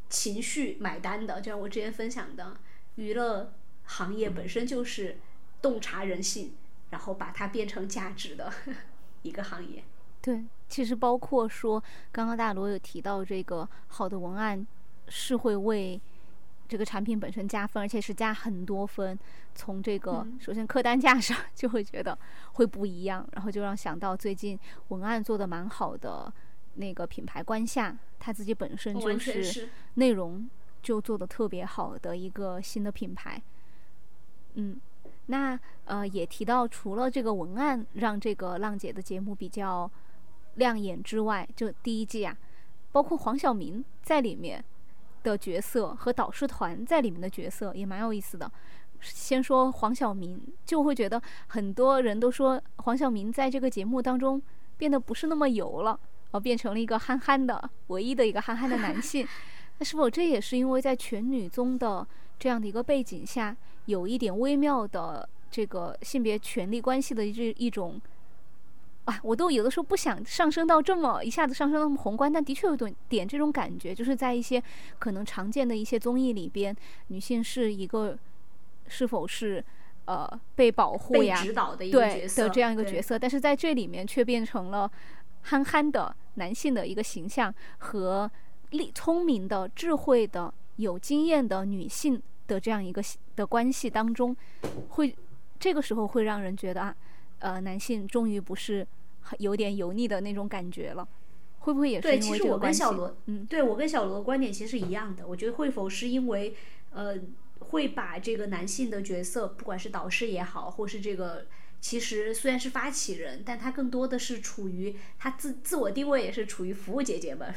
情绪买单的。就像我之前分享的，娱乐行业本身就是洞察人性，然后把它变成价值的 (laughs) 一个行业。对，其实包括说，刚刚大罗有提到这个好的文案。是会为这个产品本身加分，而且是加很多分。从这个首先客单价上就会觉得会不一样，然后就让想到最近文案做的蛮好的那个品牌观下，他自己本身就是内容就做的特别好的一个新的品牌。嗯，那呃也提到除了这个文案让这个浪姐的节目比较亮眼之外，就第一季啊，包括黄晓明在里面。的角色和导师团在里面的角色也蛮有意思的。先说黄晓明，就会觉得很多人都说黄晓明在这个节目当中变得不是那么油了，而变成了一个憨憨的，唯一的一个憨憨的男性。(laughs) 那是否这也是因为在全女宗的这样的一个背景下，有一点微妙的这个性别权利关系的这一种？啊，我都有的时候不想上升到这么一下子上升那么宏观，但的确有点点这种感觉，就是在一些可能常见的一些综艺里边，女性是一个是否是呃被保护呀、对的这样一个角色，但是在这里面却变成了憨憨的男性的一个形象和力聪明的、智慧的、有经验的女性的这样一个的关系当中，会这个时候会让人觉得啊，呃，男性终于不是。有点油腻的那种感觉了，会不会也是因为我跟小罗？嗯，对我跟小罗的观点其实是一样的。我觉得会否是因为，呃，会把这个男性的角色，不管是导师也好，或是这个，其实虽然是发起人，但他更多的是处于他自自我定位也是处于服务姐姐们，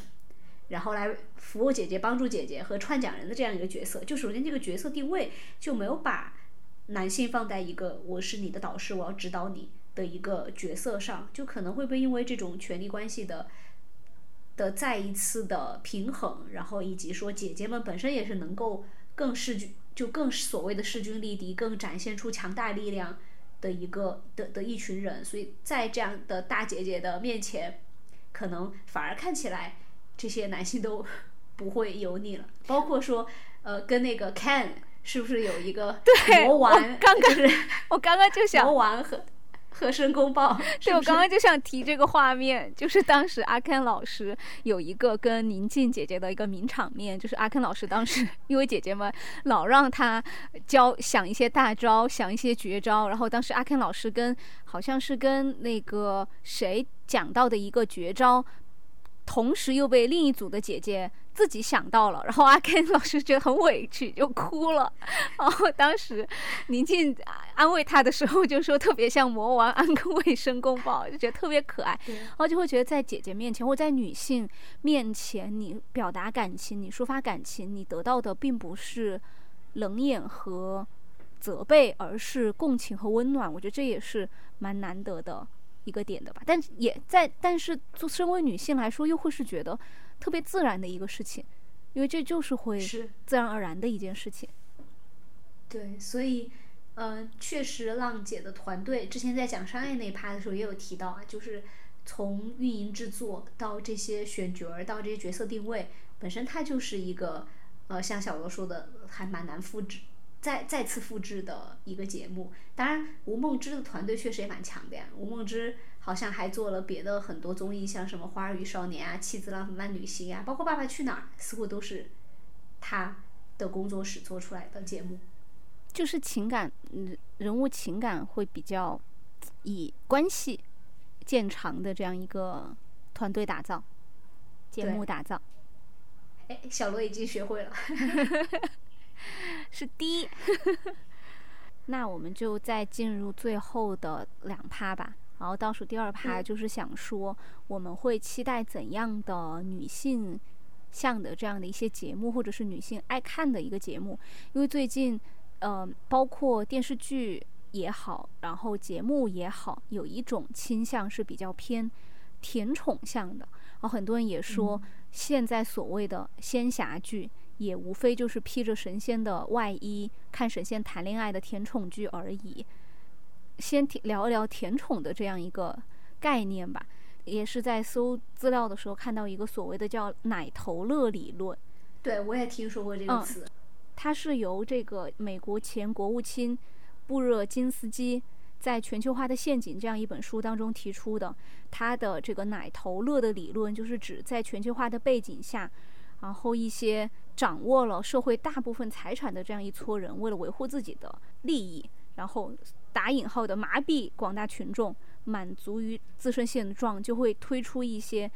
然后来服务姐姐、帮助姐姐和串讲人的这样一个角色。就首先这个角色定位就没有把男性放在一个我是你的导师，我要指导你。的一个角色上，就可能会被因为这种权力关系的的再一次的平衡，然后以及说姐姐们本身也是能够更势均，就更所谓的势均力敌，更展现出强大力量的一个的的一群人，所以在这样的大姐姐的面前，可能反而看起来这些男性都 (laughs) 不会油腻了，包括说呃跟那个 Ken 是不是有一个魔丸？刚刚我刚刚就想魔丸和。和申公豹，(laughs) 对我刚刚就想提这个画面，就是当时阿 Ken 老师有一个跟宁静姐姐的一个名场面，就是阿 Ken 老师当时因为姐姐们老让他教想一些大招，想一些绝招，然后当时阿 Ken 老师跟好像是跟那个谁讲到的一个绝招，同时又被另一组的姐姐。自己想到了，然后阿 Ken 老师觉得很委屈，就哭了。(laughs) 然后当时宁静安慰他的时候，就说特别像魔王安跟卫生公报，就觉得特别可爱。然后就会觉得在姐姐面前，或在女性面前，你表达感情，你抒发感情，你得到的并不是冷眼和责备，而是共情和温暖。我觉得这也是蛮难得的一个点的吧。但也在，但是做身为女性来说，又会是觉得。特别自然的一个事情，因为这就是会自然而然的一件事情。对，所以，嗯，确实，浪姐的团队之前在讲商业那一趴的时候也有提到啊，就是从运营制作到这些选角儿，到这些角色定位，本身它就是一个呃，像小罗说的，还蛮难复制、再再次复制的一个节目。当然，吴梦之的团队确实也蛮强的呀。吴梦之好像还做了别的很多综艺，像什么《花儿与少年》啊，《妻子浪漫旅行》啊，包括《爸爸去哪儿》，似乎都是他的工作室做出来的节目。就是情感，嗯，人物情感会比较以关系见长的这样一个团队打造，节目打造。哎，小罗已经学会了，(laughs) (laughs) 是低。(laughs) 那我们就再进入最后的两趴吧。然后倒数第二趴就是想说，我们会期待怎样的女性向的这样的一些节目，或者是女性爱看的一个节目？因为最近。呃，包括电视剧也好，然后节目也好，有一种倾向是比较偏甜宠向的。然后很多人也说，现在所谓的仙侠剧，也无非就是披着神仙的外衣，看神仙谈恋爱的甜宠剧而已。先聊一聊甜宠的这样一个概念吧。也是在搜资料的时候看到一个所谓的叫“奶头乐”理论。对，我也听说过这个词。它是由这个美国前国务卿布热津斯基在《全球化的陷阱》这样一本书当中提出的。他的这个“奶头乐”的理论，就是指在全球化的背景下，然后一些掌握了社会大部分财产的这样一撮人，为了维护自己的利益，然后打引号的麻痹广大群众，满足于自身现状，就会推出一些，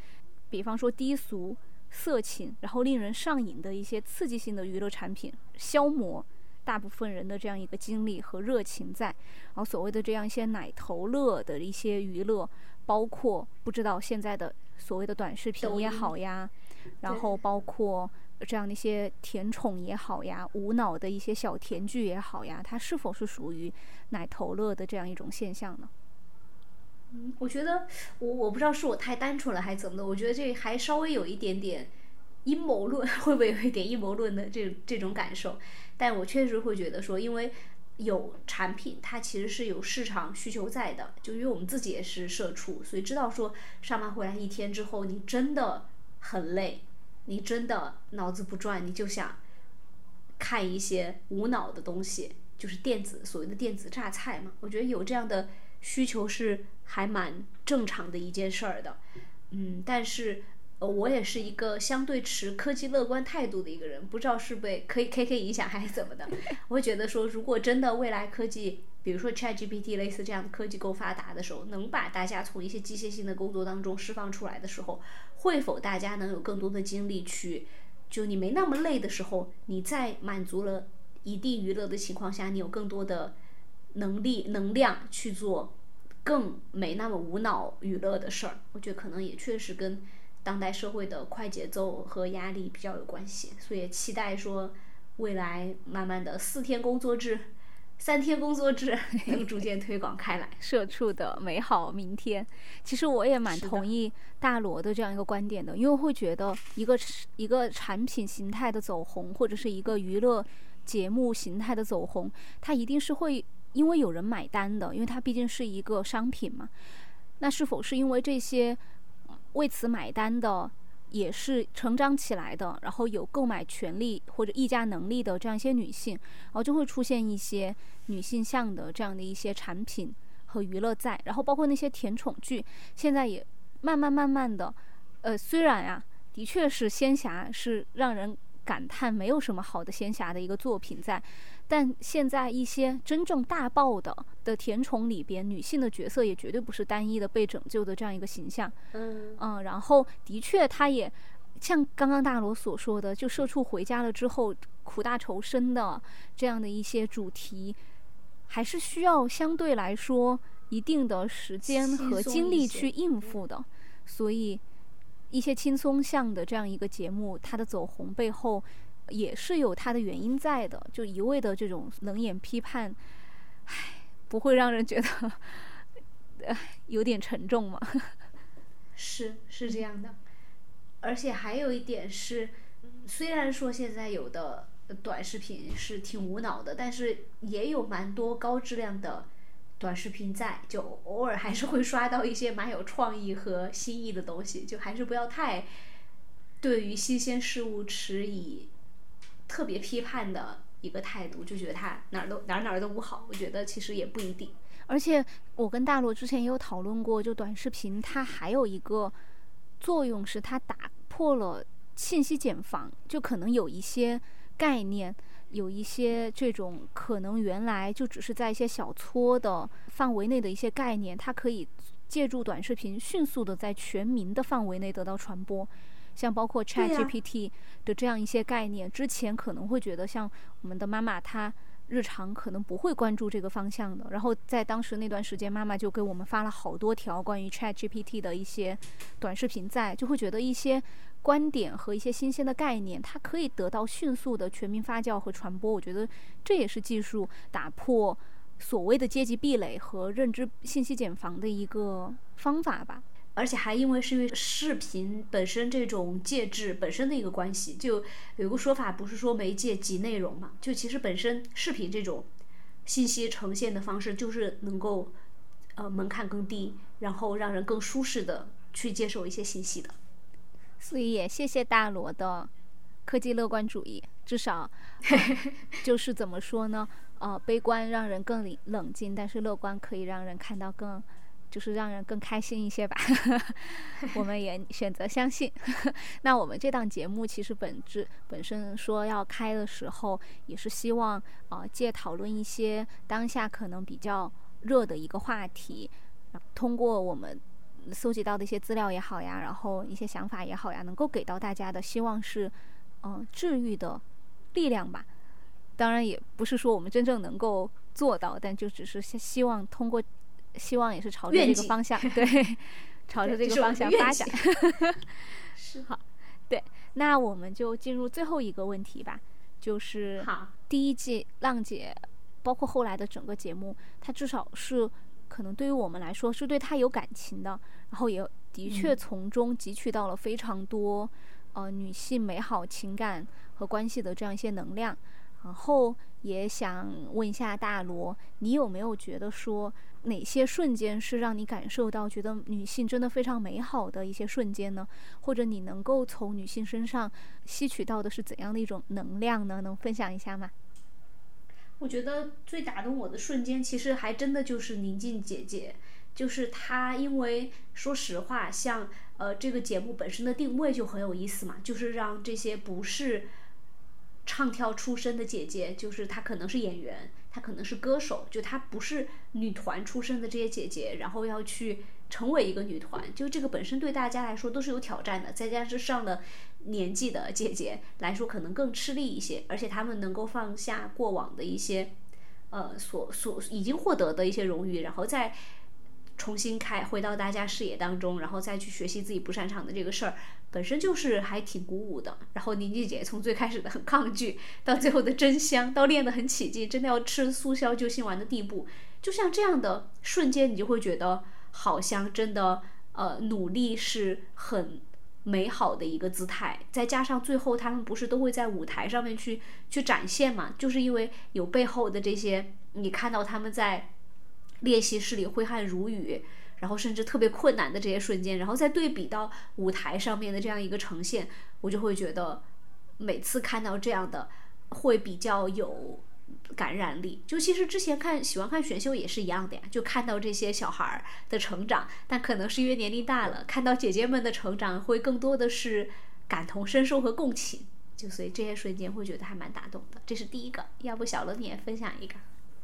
比方说低俗。色情，然后令人上瘾的一些刺激性的娱乐产品，消磨大部分人的这样一个精力和热情在。然后所谓的这样一些奶头乐的一些娱乐，包括不知道现在的所谓的短视频也好呀，然后包括这样的一些甜宠也好呀，无脑的一些小甜剧也好呀，它是否是属于奶头乐的这样一种现象呢？嗯，我觉得我我不知道是我太单纯了还是怎么的，我觉得这还稍微有一点点阴谋论，(laughs) 会不会有一点阴谋论的这这种感受？但我确实会觉得说，因为有产品，它其实是有市场需求在的。就因为我们自己也是社畜，所以知道说上班回来一天之后，你真的很累，你真的脑子不转，你就想看一些无脑的东西，就是电子所谓的电子榨菜嘛。我觉得有这样的需求是。还蛮正常的一件事儿的，嗯，但是呃，我也是一个相对持科技乐观态度的一个人，不知道是被可以 K K 影响还是怎么的。我会觉得说，如果真的未来科技，比如说 ChatGPT 类似这样的科技够发达的时候，能把大家从一些机械性的工作当中释放出来的时候，会否大家能有更多的精力去，就你没那么累的时候，你在满足了一定娱乐的情况下，你有更多的能力能量去做。更没那么无脑娱乐的事儿，我觉得可能也确实跟当代社会的快节奏和压力比较有关系，所以期待说未来慢慢的四天工作制、三天工作制 (laughs) 又逐渐推广开来。社畜的美好明天，其实我也蛮同意大罗的这样一个观点的，因为会觉得一个一个产品形态的走红，或者是一个娱乐节目形态的走红，它一定是会。因为有人买单的，因为它毕竟是一个商品嘛。那是否是因为这些为此买单的也是成长起来的，然后有购买权利或者议价能力的这样一些女性，然后就会出现一些女性向的这样的一些产品和娱乐在。然后包括那些甜宠剧，现在也慢慢慢慢的，呃，虽然啊，的确是仙侠是让人感叹没有什么好的仙侠的一个作品在。但现在一些真正大爆的的甜宠里边，女性的角色也绝对不是单一的被拯救的这样一个形象。嗯嗯，然后的确，她也像刚刚大罗所说的，就社畜回家了之后苦大仇深的这样的一些主题，还是需要相对来说一定的时间和精力去应付的。所以，一些轻松向的这样一个节目，它的走红背后。也是有它的原因在的，就一味的这种冷眼批判，唉，不会让人觉得，呃，有点沉重吗？(laughs) 是是这样的，而且还有一点是，虽然说现在有的短视频是挺无脑的，但是也有蛮多高质量的短视频在，就偶尔还是会刷到一些蛮有创意和新意的东西，就还是不要太对于新鲜事物持以特别批判的一个态度，就觉得他哪儿都哪儿哪儿都不好。我觉得其实也不一定。而且我跟大罗之前也有讨论过，就短视频它还有一个作用是它打破了信息茧房，就可能有一些概念。有一些这种可能原来就只是在一些小撮的范围内的一些概念，它可以借助短视频迅速的在全民的范围内得到传播。像包括 ChatGPT 的这样一些概念，之前可能会觉得像我们的妈妈她。日常可能不会关注这个方向的，然后在当时那段时间，妈妈就给我们发了好多条关于 Chat GPT 的一些短视频，在就会觉得一些观点和一些新鲜的概念，它可以得到迅速的全民发酵和传播。我觉得这也是技术打破所谓的阶级壁垒和认知信息茧房的一个方法吧。而且还因为是因为视频本身这种介质本身的一个关系，就有个说法，不是说媒介即内容嘛？就其实本身视频这种信息呈现的方式，就是能够呃门槛更低，然后让人更舒适的去接受一些信息的。所以也谢谢大罗的科技乐观主义，至少 (laughs) 就是怎么说呢？呃，悲观让人更冷冷静，但是乐观可以让人看到更。就是让人更开心一些吧，(laughs) 我们也选择相信。(laughs) 那我们这档节目其实本质本身说要开的时候，也是希望啊借讨论一些当下可能比较热的一个话题，通过我们搜集到的一些资料也好呀，然后一些想法也好呀，能够给到大家的希望是嗯治愈的力量吧。当然也不是说我们真正能够做到，但就只是希望通过。希望也是朝着这个方向，(laughs) 对，朝着这个方向发展。(laughs) 是好，对，那我们就进入最后一个问题吧，就是第一季浪姐，包括后来的整个节目，它至少是可能对于我们来说是对她有感情的，然后也的确从中汲取到了非常多呃女性美好情感和关系的这样一些能量。然后也想问一下大罗，你有没有觉得说？哪些瞬间是让你感受到觉得女性真的非常美好的一些瞬间呢？或者你能够从女性身上吸取到的是怎样的一种能量呢？能分享一下吗？我觉得最打动我的瞬间，其实还真的就是宁静姐姐，就是她，因为说实话，像呃这个节目本身的定位就很有意思嘛，就是让这些不是唱跳出身的姐姐，就是她可能是演员。她可能是歌手，就她不是女团出身的这些姐姐，然后要去成为一个女团，就这个本身对大家来说都是有挑战的。再加上上了年纪的姐姐来说，可能更吃力一些。而且她们能够放下过往的一些，呃，所所已经获得的一些荣誉，然后再。重新开回到大家视野当中，然后再去学习自己不擅长的这个事儿，本身就是还挺鼓舞的。然后宁静姐从最开始的很抗拒，到最后的真香，到练得很起劲，真的要吃速效救心丸的地步，就像这样的瞬间，你就会觉得好像真的呃努力是很美好的一个姿态。再加上最后他们不是都会在舞台上面去去展现嘛，就是因为有背后的这些，你看到他们在。练习室里挥汗如雨，然后甚至特别困难的这些瞬间，然后再对比到舞台上面的这样一个呈现，我就会觉得每次看到这样的会比较有感染力。就其实之前看喜欢看选秀也是一样的呀，就看到这些小孩儿的成长，但可能是因为年龄大了，看到姐姐们的成长会更多的是感同身受和共情，就所以这些瞬间会觉得还蛮打动的。这是第一个，要不小乐你也分享一个。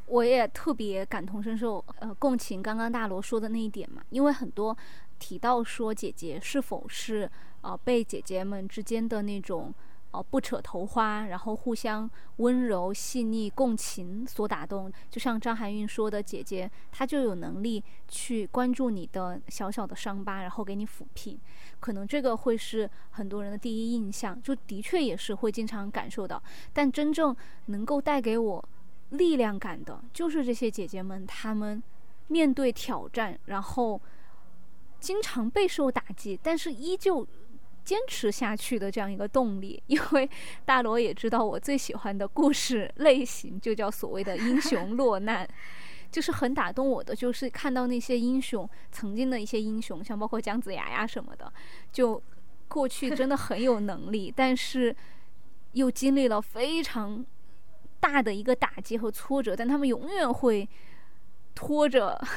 我也特别感同身受，呃，共情刚刚大罗说的那一点嘛，因为很多提到说姐姐是否是呃被姐姐们之间的那种呃不扯头花，然后互相温柔细腻共情所打动，就像张含韵说的，姐姐她就有能力去关注你的小小的伤疤，然后给你抚平，可能这个会是很多人的第一印象，就的确也是会经常感受到，但真正能够带给我。力量感的，就是这些姐姐们，她们面对挑战，然后经常备受打击，但是依旧坚持下去的这样一个动力。(laughs) 因为大罗也知道，我最喜欢的故事类型就叫所谓的英雄落难，就是很打动我的，就是看到那些英雄曾经的一些英雄，像包括姜子牙呀什么的，就过去真的很有能力，但是又经历了非常大的一个打击和挫折，但他们永远会拖着。(laughs)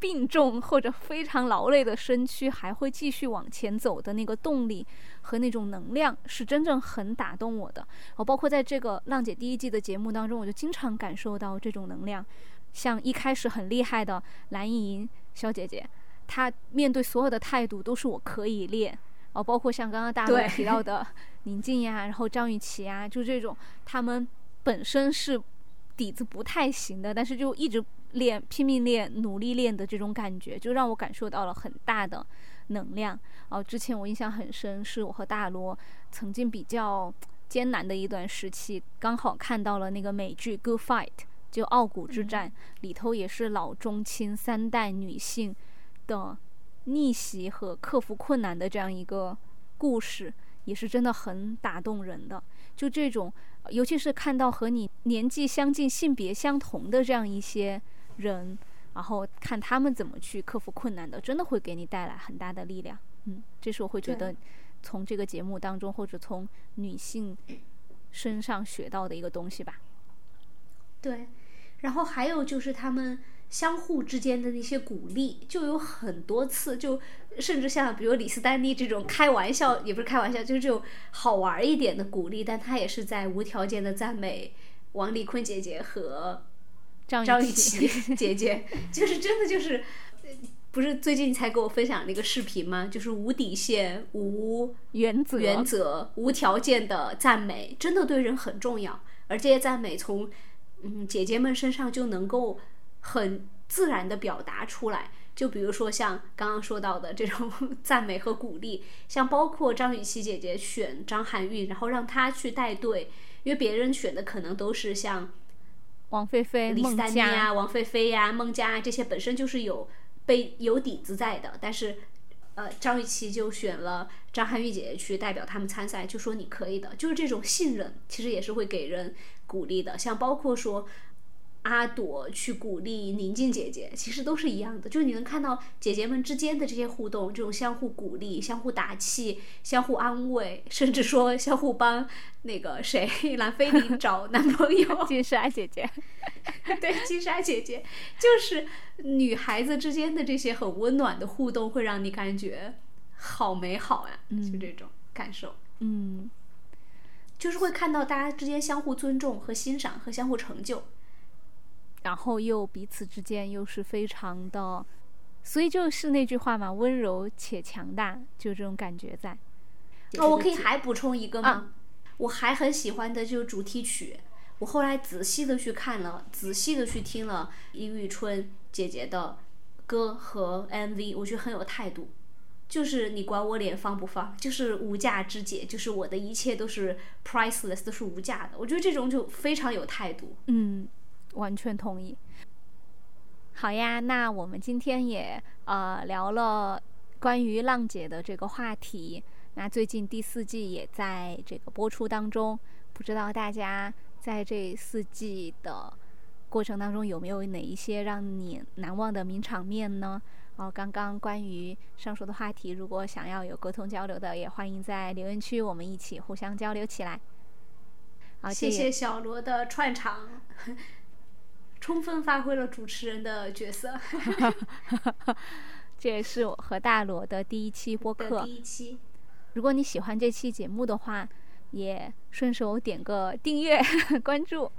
病重或者非常劳累的身躯，还会继续往前走的那个动力和那种能量，是真正很打动我的。我包括在这个浪姐第一季的节目当中，我就经常感受到这种能量。像一开始很厉害的蓝盈莹小姐姐，她面对所有的态度都是我可以练。哦，包括像刚刚大家提到的 (laughs) 宁静呀，然后张雨绮呀，就这种，他们本身是底子不太行的，但是就一直。练拼命练，努力练的这种感觉，就让我感受到了很大的能量。哦，之前我印象很深，是我和大罗曾经比较艰难的一段时期，刚好看到了那个美剧《Good Fight》，就傲骨之战里头也是老中青三代女性的逆袭和克服困难的这样一个故事，也是真的很打动人的。就这种，尤其是看到和你年纪相近、性别相同的这样一些。人，然后看他们怎么去克服困难的，真的会给你带来很大的力量。嗯，这是我会觉得从这个节目当中或者从女性身上学到的一个东西吧。对，然后还有就是他们相互之间的那些鼓励，就有很多次，就甚至像比如李斯丹妮这种开玩笑，也不是开玩笑，就是这种好玩一点的鼓励，但他也是在无条件的赞美王丽坤姐姐和。张雨绮姐姐就是真的就是，不是最近才给我分享那个视频吗？就是无底线、无原则、原则、无条件的赞美，真的对人很重要。而这些赞美从嗯姐姐们身上就能够很自然的表达出来。就比如说像刚刚说到的这种赞美和鼓励，像包括张雨绮姐姐选张含韵，然后让她去带队，因为别人选的可能都是像。王菲菲、李斯丹妮啊，王菲菲呀、孟佳这些本身就是有被有底子在的，但是，呃，张雨绮就选了张含韵姐姐去代表他们参赛，就说你可以的，就是这种信任，其实也是会给人鼓励的，像包括说。阿朵去鼓励宁静姐姐，其实都是一样的，就是你能看到姐姐们之间的这些互动，这种相互鼓励、相互打气、相互安慰，甚至说相互帮那个谁兰菲林找男朋友。金莎姐姐，对，金莎姐姐，就是女孩子之间的这些很温暖的互动，会让你感觉好美好呀，就这种感受。嗯，就是会看到大家之间相互尊重和欣赏和相互成就。然后又彼此之间又是非常的，所以就是那句话嘛，温柔且强大，就这种感觉在。哦，我可以还补充一个吗？我还很喜欢的就是主题曲，我后来仔细的去看了，仔细的去听了殷玉春姐姐的歌和 MV，我觉得很有态度。就是你管我脸放不放，就是无价之姐，就是我的一切都是 priceless，都是无价的。我觉得这种就非常有态度。嗯。完全同意。好呀，那我们今天也呃聊了关于浪姐的这个话题。那最近第四季也在这个播出当中，不知道大家在这四季的过程当中有没有哪一些让你难忘的名场面呢？哦，刚刚关于上述的话题，如果想要有沟通交流的，也欢迎在留言区我们一起互相交流起来。好，谢谢小罗的串场。充分发挥了主持人的角色，(laughs) 这也是我和大罗的第一期播客。第一期，如果你喜欢这期节目的话，也顺手点个订阅、(laughs) 关注，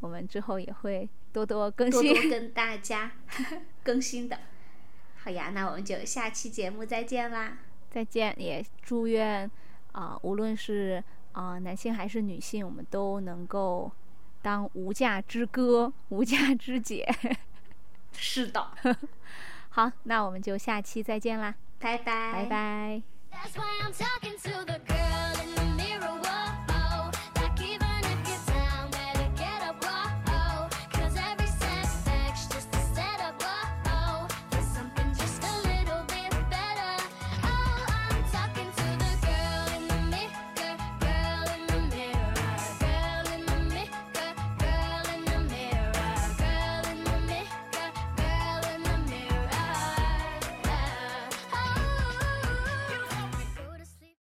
我们之后也会多多更新，多多跟 (laughs) 大家更新的。好呀，那我们就下期节目再见啦！再见，也祝愿啊，无论是啊男性还是女性，我们都能够。当无价之歌，无价之姐，(laughs) 是的。(laughs) 好，那我们就下期再见啦，拜拜，拜拜。